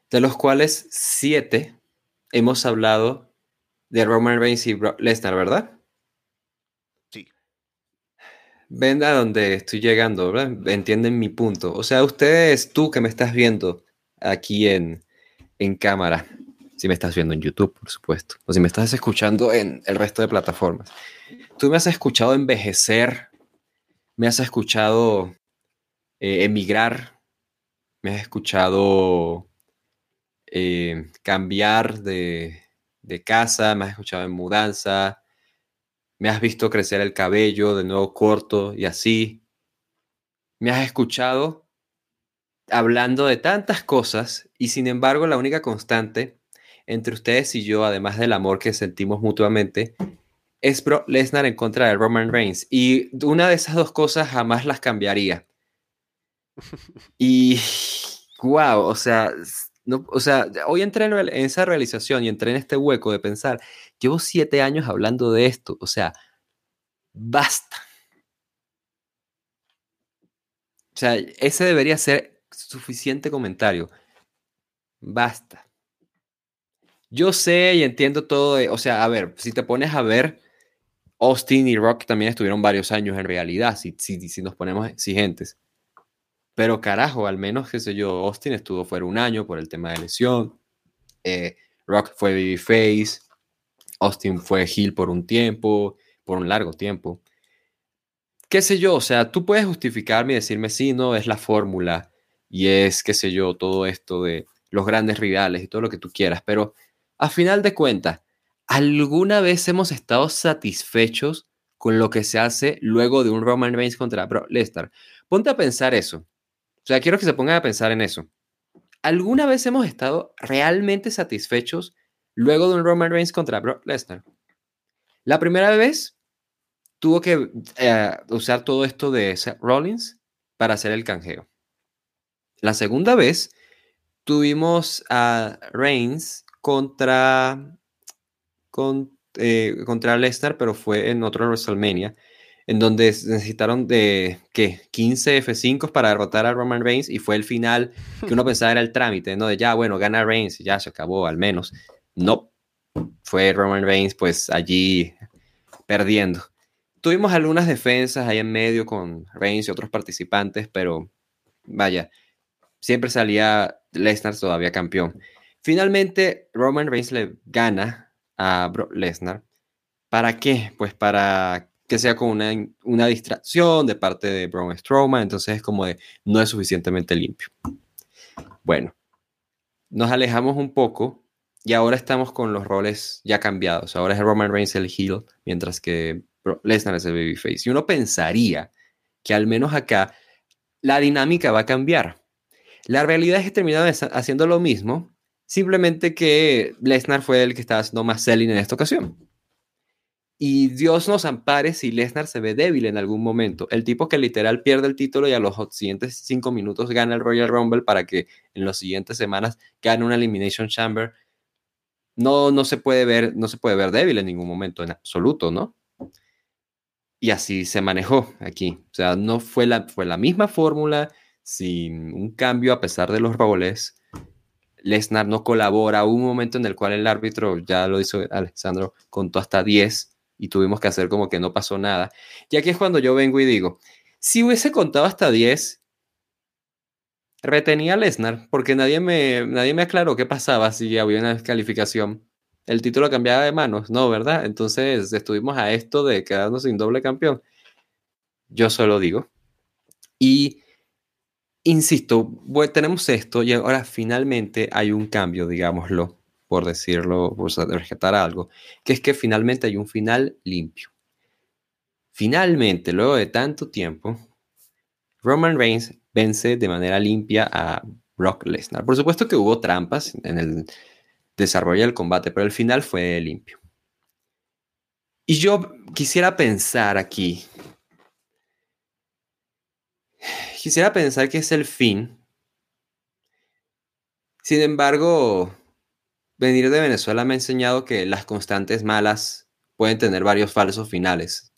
S3: De los cuales siete hemos hablado de Roman Reigns y Lesnar, ¿verdad? Ven a donde estoy llegando. Entienden mi punto. O sea, ustedes, tú que me estás viendo aquí en, en cámara, si me estás viendo en YouTube, por supuesto, o si me estás escuchando en el resto de plataformas, tú me has escuchado envejecer, me has escuchado eh, emigrar, me has escuchado eh, cambiar de, de casa, me has escuchado en mudanza, me has visto crecer el cabello de nuevo corto y así. Me has escuchado hablando de tantas cosas y sin embargo la única constante entre ustedes y yo, además del amor que sentimos mutuamente, es Brock Lesnar en contra de Roman Reigns. Y una de esas dos cosas jamás las cambiaría. Y, wow, o sea, no, o sea, hoy entré en esa realización y entré en este hueco de pensar, Llevo siete años hablando de esto, o sea, basta. O sea, ese debería ser suficiente comentario. Basta. Yo sé y entiendo todo, o sea, a ver, si te pones a ver, Austin y Rock también estuvieron varios años en realidad, si, si, si nos ponemos exigentes. Pero carajo, al menos, qué sé yo, Austin estuvo fuera un año por el tema de lesión. Eh, Rock fue babyface. Austin fue Hill por un tiempo, por un largo tiempo. Qué sé yo, o sea, tú puedes justificarme y decirme, sí, no, es la fórmula y es, qué sé yo, todo esto de los grandes rivales y todo lo que tú quieras, pero a final de cuentas, ¿alguna vez hemos estado satisfechos con lo que se hace luego de un Roman Reigns contra Brock Lesnar? Ponte a pensar eso. O sea, quiero que se pongan a pensar en eso. ¿Alguna vez hemos estado realmente satisfechos luego de un Roman Reigns contra Brock Lesnar. La primera vez tuvo que eh, usar todo esto de Seth Rollins para hacer el canjeo. La segunda vez tuvimos a Reigns contra, eh, contra Lesnar, pero fue en otro WrestleMania, en donde necesitaron de, ¿qué? 15 F5 para derrotar a Roman Reigns y fue el final que uno pensaba era el trámite, ¿no? De ya, bueno, gana Reigns, ya se acabó al menos. No, fue Roman Reigns pues allí perdiendo. tuvimos algunas defensas ahí en medio con Reigns y otros participantes, pero vaya, siempre salía Lesnar todavía campeón. Finalmente, Roman Reigns le gana a Lesnar. ¿Para qué? Pues para que sea con una, una distracción de parte de Braun Strowman, entonces es como de no es suficientemente limpio. Bueno, nos alejamos un poco y ahora estamos con los roles ya cambiados. Ahora es Roman Reigns el heel, mientras que Lesnar es el babyface. Y uno pensaría que al menos acá la dinámica va a cambiar. La realidad es que terminaron haciendo lo mismo, simplemente que Lesnar fue el que estaba haciendo más selling en esta ocasión. Y Dios nos ampare si Lesnar se ve débil en algún momento. El tipo que literal pierde el título y a los siguientes cinco minutos gana el Royal Rumble para que en las siguientes semanas gane una Elimination Chamber. No, no se puede ver, no se puede ver débil en ningún momento, en absoluto, ¿no? Y así se manejó aquí. O sea, no fue la, fue la misma fórmula, sin un cambio a pesar de los roles. Lesnar no colabora. Hubo un momento en el cual el árbitro, ya lo hizo Alexandro, contó hasta 10 y tuvimos que hacer como que no pasó nada. Y aquí es cuando yo vengo y digo, si hubiese contado hasta 10, retenía a Lesnar, porque nadie me, nadie me aclaró qué pasaba si había una descalificación. El título cambiaba de manos, no, ¿verdad? Entonces estuvimos a esto de quedarnos sin doble campeón. Yo solo digo. Y insisto, tenemos esto y ahora finalmente hay un cambio, digámoslo por decirlo, por rescatar algo, que es que finalmente hay un final limpio. Finalmente, luego de tanto tiempo, Roman Reigns vence de manera limpia a Brock Lesnar. Por supuesto que hubo trampas en el desarrollo del combate, pero el final fue limpio. Y yo quisiera pensar aquí, quisiera pensar que es el fin. Sin embargo, venir de Venezuela me ha enseñado que las constantes malas pueden tener varios falsos finales.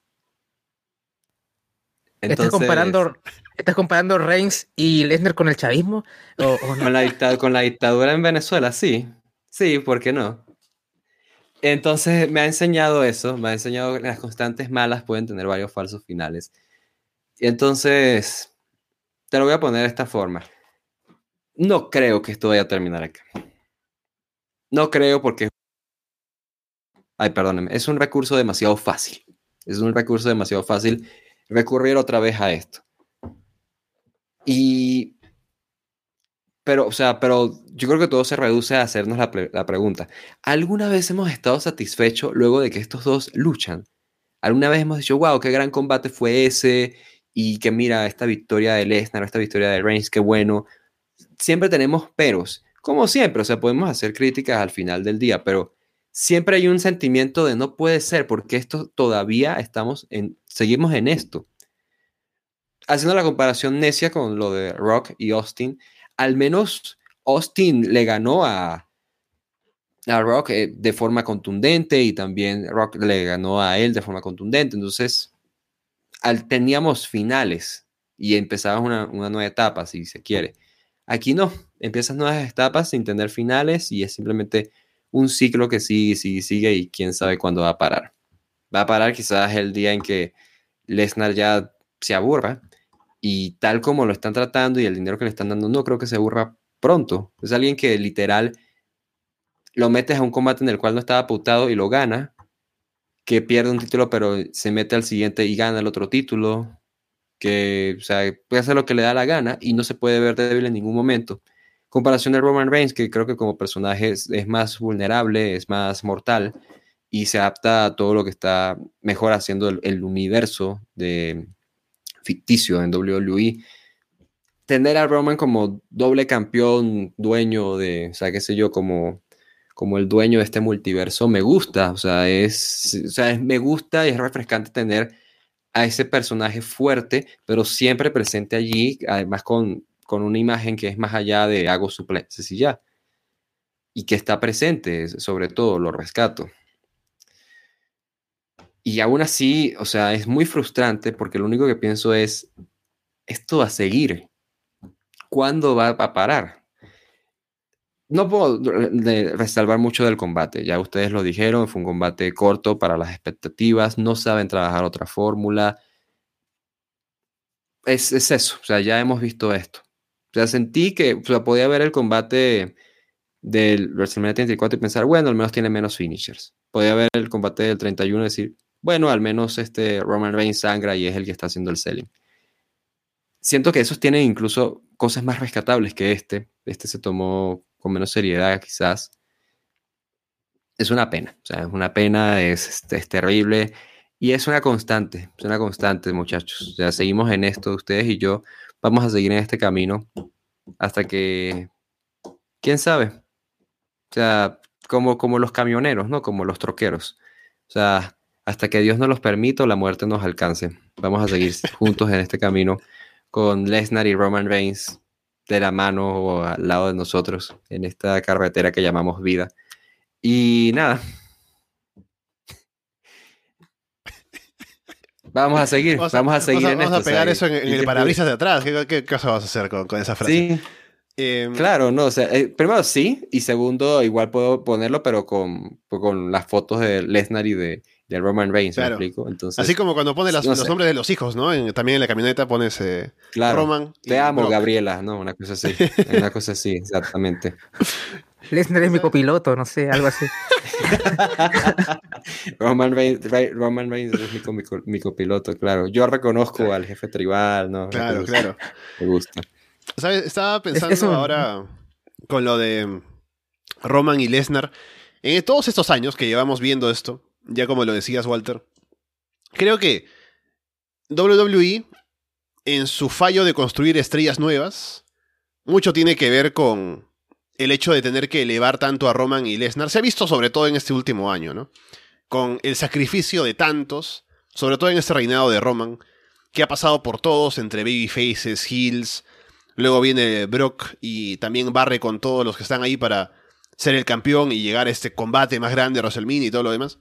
S2: ¿Estás comparando, ¿Estás comparando Reigns y Lesnar con el chavismo?
S3: con, la con la dictadura en Venezuela, sí. Sí, ¿por qué no? Entonces me ha enseñado eso, me ha enseñado que las constantes malas pueden tener varios falsos finales. Y entonces, te lo voy a poner de esta forma. No creo que esto vaya a terminar acá. No creo porque... Ay, perdónenme, es un recurso demasiado fácil. Es un recurso demasiado fácil recurrir otra vez a esto. Y... Pero, o sea, pero yo creo que todo se reduce a hacernos la, la pregunta. ¿Alguna vez hemos estado satisfechos luego de que estos dos luchan? ¿Alguna vez hemos dicho, wow, qué gran combate fue ese? Y que mira, esta victoria de Lesnar, esta victoria de Reigns, qué bueno. Siempre tenemos peros como siempre, o sea, podemos hacer críticas al final del día, pero siempre hay un sentimiento de no puede ser porque esto todavía estamos en, seguimos en esto. Haciendo la comparación necia con lo de Rock y Austin, al menos Austin le ganó a, Rock eh, de forma contundente y también Rock le ganó a él de forma contundente. Entonces, teníamos finales y empezaba una, una nueva etapa, si se quiere. Aquí no, empiezas nuevas etapas sin tener finales y es simplemente un ciclo que sigue, sigue, sigue y quién sabe cuándo va a parar. Va a parar quizás el día en que Lesnar ya se aburra y tal como lo están tratando y el dinero que le están dando, no creo que se aburra pronto. Es alguien que literal lo metes a un combate en el cual no estaba pautado y lo gana, que pierde un título pero se mete al siguiente y gana el otro título, que o sea, puede hacer lo que le da la gana y no se puede ver débil en ningún momento. Comparación de Roman Reigns, que creo que como personaje es, más vulnerable, es más mortal y se adapta a todo lo que está mejor haciendo el, universo de ficticio en WWE. Tener a Roman como doble campeón, dueño de, o sea, qué sé yo, como, como el dueño de este multiverso, me gusta, o sea, es, o sea, me gusta y es refrescante tener a ese personaje fuerte, pero siempre presente allí, además con, con una imagen que es más allá de hago suplentes y ya. Y que está presente, sobre todo, lo rescato. Y aún así, o sea, es muy frustrante porque lo único que pienso es, esto va a seguir. ¿Cuándo va a parar? no puedo resalvar mucho del combate. Ya ustedes lo dijeron, fue un combate corto para las expectativas, no saben trabajar otra fórmula. Es, es, eso, o sea, ya hemos visto esto. O sea, sentí que o sea, podía ver el combate del WrestleMania 34 y pensar, bueno, al menos tiene menos finishers. Podía ver el combate del 31 y decir, bueno, al menos este Roman Reigns sangra y es el que está haciendo el selling. Siento que esos tienen incluso cosas más rescatables que este. Este se tomó con menos seriedad, quizás. Es una pena, o sea, es una pena, es, es, terrible y es una constante, es una constante, muchachos. O sea, seguimos en esto, ustedes y yo vamos a seguir en este camino hasta que, quién sabe, o sea, como, como los camioneros, ¿no? Como los troqueros. O sea, hasta que Dios nos los permita la muerte nos alcance. Vamos a seguir juntos en este camino con Lesnar y Roman Reigns de la mano o al lado de nosotros en esta carretera que llamamos vida. Y nada. Vamos a seguir, vamos a, seguir
S1: en esto. Vamos a pegar eso en, el parabrisas de atrás. ¿Qué, cosa vas a hacer con, esa frase?
S3: Sí. Em, claro, no, o sea, eh, primero sí, y segundo, igual puedo ponerlo, pero con, con las fotos de Lesnar y de, de Roman Reigns, ¿me explico? Entonces,
S1: Así como cuando pones los nombres de los hijos, ¿no? también en la camioneta pones eh, Roman.
S3: Te amo, Gabriela, ¿no? Una cosa así. una cosa así, exactamente.
S2: Lesnar es mi copiloto, no sé, algo así.
S3: Roman, Reigns, Roman Reigns es mi, copiloto, claro. Yo reconozco al jefe tribal, ¿no?
S1: Claro, claro.
S3: Me gusta.
S1: ¿Sabes? Estaba pensando ahora con lo de Roman y Lesnar. En todos estos años que llevamos viendo esto, ya como lo decías, Walter, creo que WWE, en su fallo de construir estrellas nuevas, mucho tiene que ver con el hecho de tener que elevar tanto a Roman y Lesnar. Se ha visto sobre todo en este último año, ¿no? Con el sacrificio de tantos, sobre todo en este reinado de Roman, que ha pasado por todos, entre babyfaces, heels, luego viene Brock y también barre con todos los que están ahí para ser el campeón y llegar a este combate más grande, WrestleMania y todo lo demás.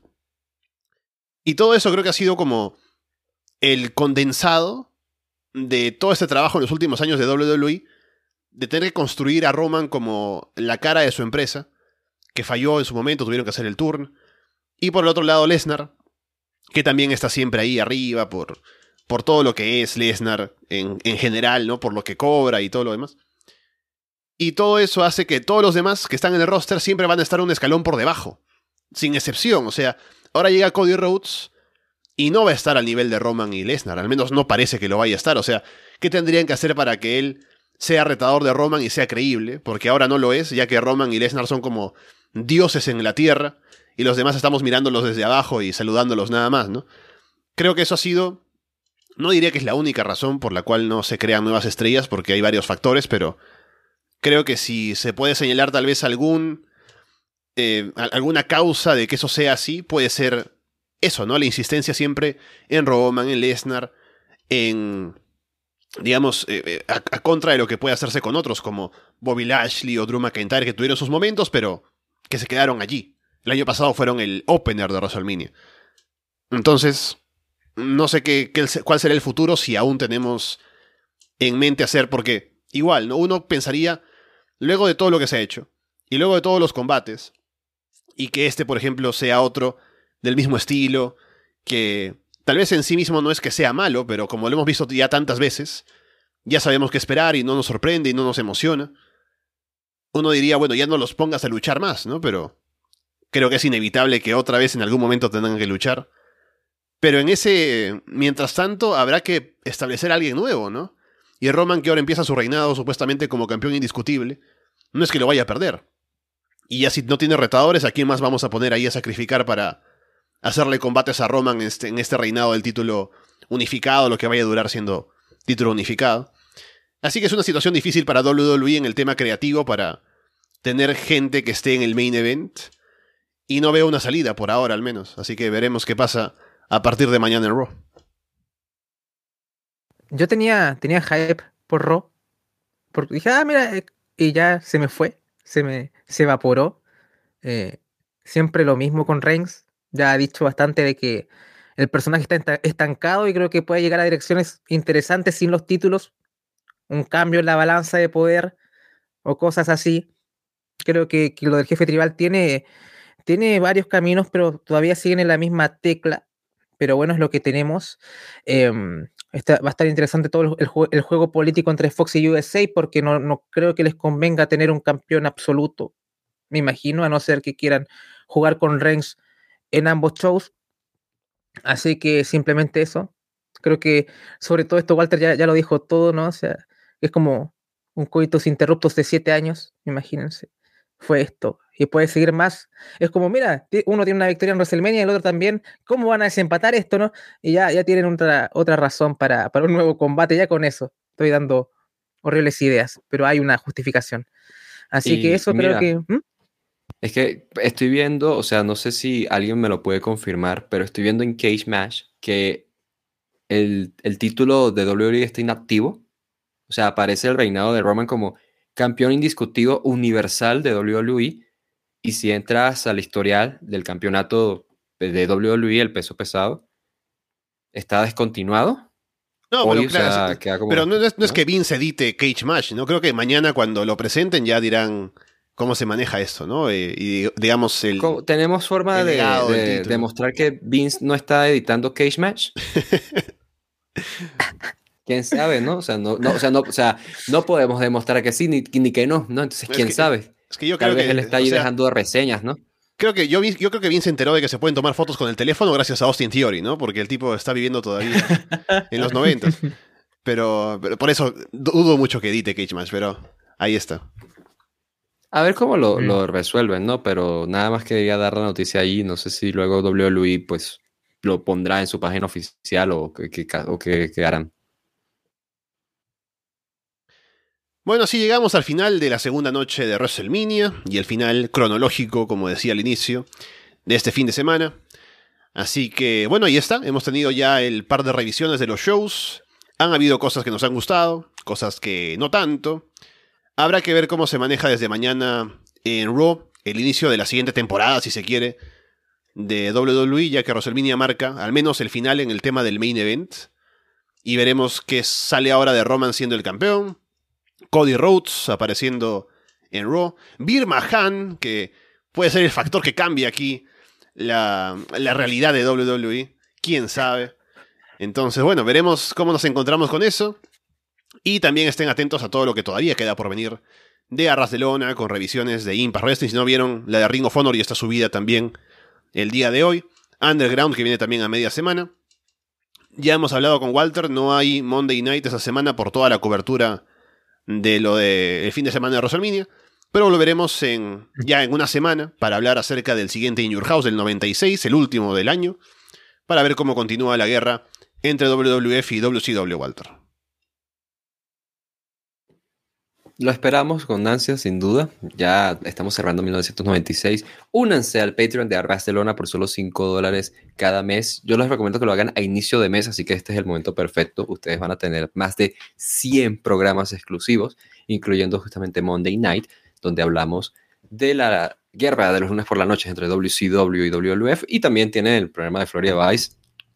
S1: Y todo eso creo que ha sido como el condensado de todo este trabajo en los últimos años de WWE, de tener que construir a Roman como la cara de su empresa, que falló en su momento, tuvieron que hacer el turn. Y por el otro lado, Lesnar, que también está siempre ahí arriba por, por todo lo que es Lesnar en, en general, ¿no? Por lo que cobra y todo lo demás. Y todo eso hace que todos los demás que están en el roster siempre van a estar un escalón por debajo. Sin excepción. O sea, Ahora llega Cody Rhodes y no va a estar al nivel de Roman y Lesnar, al menos no parece que lo vaya a estar. O sea, ¿qué tendrían que hacer para que él sea retador de Roman y sea creíble? Porque ahora no lo es, ya que Roman y Lesnar son como dioses en la tierra y los demás estamos mirándolos desde abajo y saludándolos nada más, ¿no? Creo que eso ha sido, no diría que es la única razón por la cual no se crean nuevas estrellas, porque hay varios factores, pero creo que si se puede señalar tal vez algún eh, alguna causa de que eso sea así puede ser eso, ¿no? La insistencia siempre en Roman, en Lesnar, en, digamos, eh, eh, a, contra de lo que puede hacerse con otros, como Bobby Lashley o Drew McIntyre, que tuvieron sus momentos, pero que se quedaron allí. El año pasado fueron el opener de WrestleMania. Entonces, no sé qué, cuál será el futuro si aún tenemos en mente hacer, porque igual, ¿no? Uno pensaría, luego de todo lo que se ha hecho, y luego de todos los combates, y que este, por ejemplo, sea otro del mismo estilo, que tal vez en sí mismo no es que sea malo, pero como lo hemos visto ya tantas veces, ya sabemos qué esperar y no nos sorprende y no nos emociona. Uno diría, bueno, ya no los pongas a luchar más, ¿no? Pero creo que es inevitable que otra vez en algún momento tengan que luchar. Pero en ese, mientras tanto, habrá que establecer a alguien nuevo, ¿no? Y Roman, que ahora empieza su reinado supuestamente como campeón indiscutible, no es que lo vaya a perder. Y ya si no tiene retadores, ¿a quién más vamos a poner ahí a sacrificar para hacerle combates a Roman en este, en este reinado del título unificado, lo que vaya a durar siendo título unificado? Así que es una situación difícil para WWE en el tema creativo para tener gente que esté en el main event. Y no veo una salida por ahora al menos. Así que veremos qué pasa a partir de mañana en Raw.
S2: Yo tenía, tenía hype por Raw. Porque dije, ah, mira, eh", y ya se me fue se me se evaporó. Eh, siempre lo mismo con Reigns. Ya ha dicho bastante de que el personaje está estancado y creo que puede llegar a direcciones interesantes sin los títulos. Un cambio en la balanza de poder o cosas así. Creo que, lo del jefe tribal tiene, tiene varios caminos, pero todavía siguen en la misma tecla. Pero bueno, es lo que tenemos. Em, va a estar interesante todo el, el, juego político entre Fox y USA porque no, no creo que les convenga tener un campeón absoluto. Me imagino, a no ser que quieran jugar con Reigns en ambos shows. Así que simplemente eso. Creo que sobre todo esto Walter ya, ya lo dijo todo, ¿no? O sea, es como un coitus interruptos de siete años, imagínense. Fue esto. Y puede seguir más. Es como, mira, uno tiene una victoria en WrestleMania y el otro también. ¿Cómo van a desempatar esto, no? Y ya, ya tienen otra, otra razón para, para un nuevo combate. Ya con eso estoy dando horribles ideas, pero hay una justificación. Así que eso creo que. ¿Mm?
S3: Es que estoy viendo, o sea, no sé si alguien me lo puede confirmar, pero estoy viendo en Cage Match que el, título de WWE está inactivo. O sea, aparece el reinado de Roman como campeón indiscutido universal de WWE. Y si entras al historial del campeonato de WWE, el peso pesado, está descontinuado.
S1: No, pero no, es, no, es, que Vince edite Cage Match, ¿no? Creo que mañana cuando lo presenten ya dirán cómo se maneja esto, ¿no? Eh, y digamos el...
S3: ¿Tenemos forma de, demostrar que Vince no está editando Cage Match? ¿Quién sabe, no? O sea, no, o sea, no, o sea, no podemos demostrar que sí ni, ni que no, ¿no? Entonces, ¿quién sabe? Es que yo creo Tal vez que, él está ahí dejando reseñas, ¿no?
S1: Creo que yo, yo creo que Vince se enteró de que se pueden tomar fotos con el teléfono gracias a Austin Theory, ¿no? Porque el tipo está viviendo todavía en los 90. Pero, pero por eso dudo mucho que edite Cage Match, pero ahí está.
S3: A ver cómo lo, lo, resuelven, ¿no? Pero nada más quería dar la noticia ahí. No sé si luego WWE pues lo pondrá en su página oficial o qué o que, harán.
S1: Bueno, así llegamos al final de la segunda noche de WrestleMania y el final cronológico, como decía al inicio, de este fin de semana. Así que, bueno, ahí está. Hemos tenido ya el par de revisiones de los shows. Han habido cosas que nos han gustado, cosas que no tanto. Habrá que ver cómo se maneja desde mañana en Raw, el inicio de la siguiente temporada, si se quiere, de WWE, ya que WrestleMania marca al menos el final en el tema del main event. Y veremos qué sale ahora de Roman siendo el campeón. Cody Rhodes apareciendo en Raw. Birma Han, que puede ser el factor que cambie aquí la, la realidad de WWE. Quién sabe. Entonces, bueno, veremos cómo nos encontramos con eso. Y también estén atentos a todo lo que todavía queda por venir de Arras de Lona con revisiones de Impact Wrestling. Si no vieron la de Ring of Honor y está subida también el día de hoy. Underground que viene también a media semana. Ya hemos hablado con Walter, no hay Monday Night esa semana por toda la cobertura de lo del fin de semana de WrestleMania. Pero lo veremos en, ya en una semana para hablar acerca del siguiente In Your House del 96, el último del año, para ver cómo continúa la guerra entre WWF y WCW Walter.
S3: Lo esperamos con ansia, sin duda. Ya estamos cerrando 1996. Únanse al Patreon de Barcelona por solo 5 dólares cada mes. Yo les recomiendo que lo hagan a inicio de mes, así que este es el momento perfecto. Ustedes van a tener más de 100 programas exclusivos, incluyendo justamente Monday Night, donde hablamos de la guerra de los lunes por la noche entre WCW y WWF. Y también tienen el programa de Florida Vice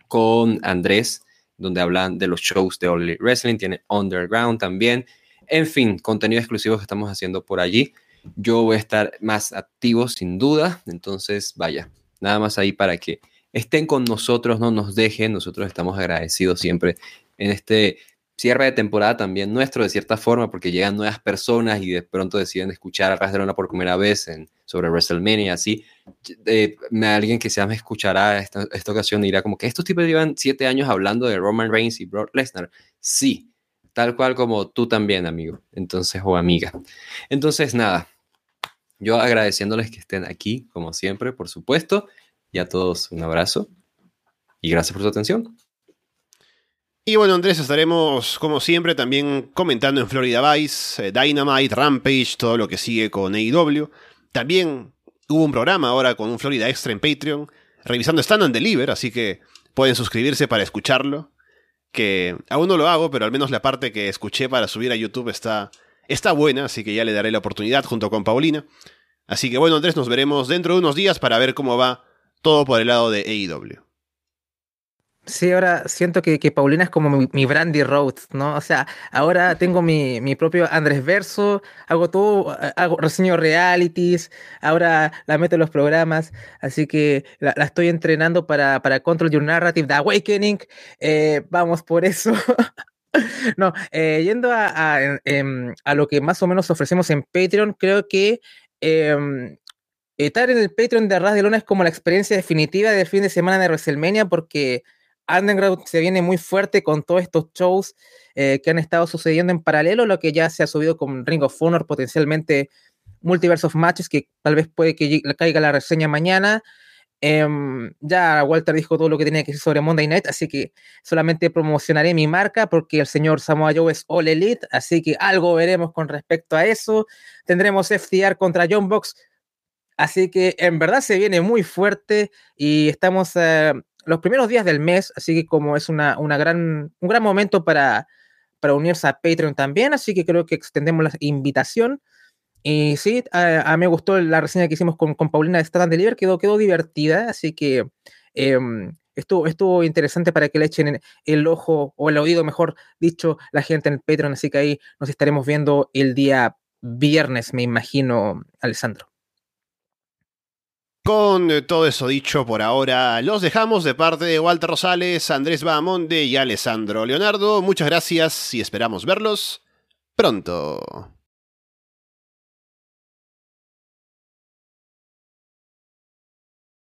S3: con Andrés, donde hablan de los shows de Only Wrestling. Tiene Underground también en fin, contenido exclusivo que estamos haciendo por allí. Yo voy a estar más activo sin duda. Entonces, vaya, nada más ahí para que estén con nosotros, no nos dejen. Nosotros estamos agradecidos siempre en este cierre de temporada también nuestro, de cierta forma, porque llegan nuevas personas y de pronto deciden escuchar a Barcelona por primera vez sobre WrestleMania, así. Alguien que se me escuchará esta, esta ocasión dirá como que estos tipos llevan siete años hablando de Roman Reigns y Brock Lesnar. Sí, tal cual como tú también, amigo, entonces, o amiga. Entonces, nada, yo agradeciéndoles que estén aquí, como siempre, por supuesto, y a todos un abrazo y gracias por su atención.
S1: Y bueno, Andrés, estaremos como siempre también comentando en Florida Vice, eh, Dynamite, Rampage, todo lo que sigue con AEW. También hubo un programa ahora con un Florida Extra en Patreon, revisando Stand and Deliver, así que pueden suscribirse para escucharlo que aún no lo hago, pero al menos la parte que escuché para subir a YouTube está, está buena, así que ya le daré la oportunidad junto con Paulina. Así que bueno, Andrés, nos veremos dentro de unos días para ver cómo va todo por el lado de AEW.
S2: Sí, ahora siento que, que Paulina es como mi, Brandy Rhodes, ¿no? O sea, ahora tengo mi, mi, propio Andrés Verso, hago todo, hago reseño realities, ahora la meto en los programas, así que la, estoy entrenando para, para Control Your Narrative, The Awakening, eh, vamos por eso. no, eh, yendo a, a, em, lo que más o menos ofrecemos en Patreon, creo que eh, estar en el Patreon de Arras de Lona es como la experiencia definitiva del fin de semana de WrestleMania porque Underground se viene muy fuerte con todos estos shows eh, que han estado sucediendo en paralelo, lo que ya se ha subido con Ring of Honor, potencialmente Multiverse of Matches, que tal vez puede que caiga la reseña mañana. Eh, ya Walter dijo todo lo que tenía que decir sobre Monday Night, así que solamente promocionaré mi marca porque el señor Samoa Joe es All Elite, así que algo veremos con respecto a eso. Tendremos FTR contra John Box, así que en verdad se viene muy fuerte y estamos eh, los primeros días del mes, así que como es una, una gran, un gran momento para, para unirse a Patreon también, así que creo que extendemos la invitación. Y sí, a, a mí me gustó la reseña que hicimos con, con Paulina de Stand Deliver, quedó, quedó divertida, así que eh, estuvo, estuvo interesante para que le echen el ojo o el oído, mejor dicho, la gente en el Patreon, así que ahí nos estaremos viendo el día viernes, me imagino, Alessandro.
S1: Con todo eso dicho por ahora, los dejamos de parte de Walter Rosales, Andrés Bahamonde y Alessandro Leonardo. Muchas gracias y esperamos verlos pronto.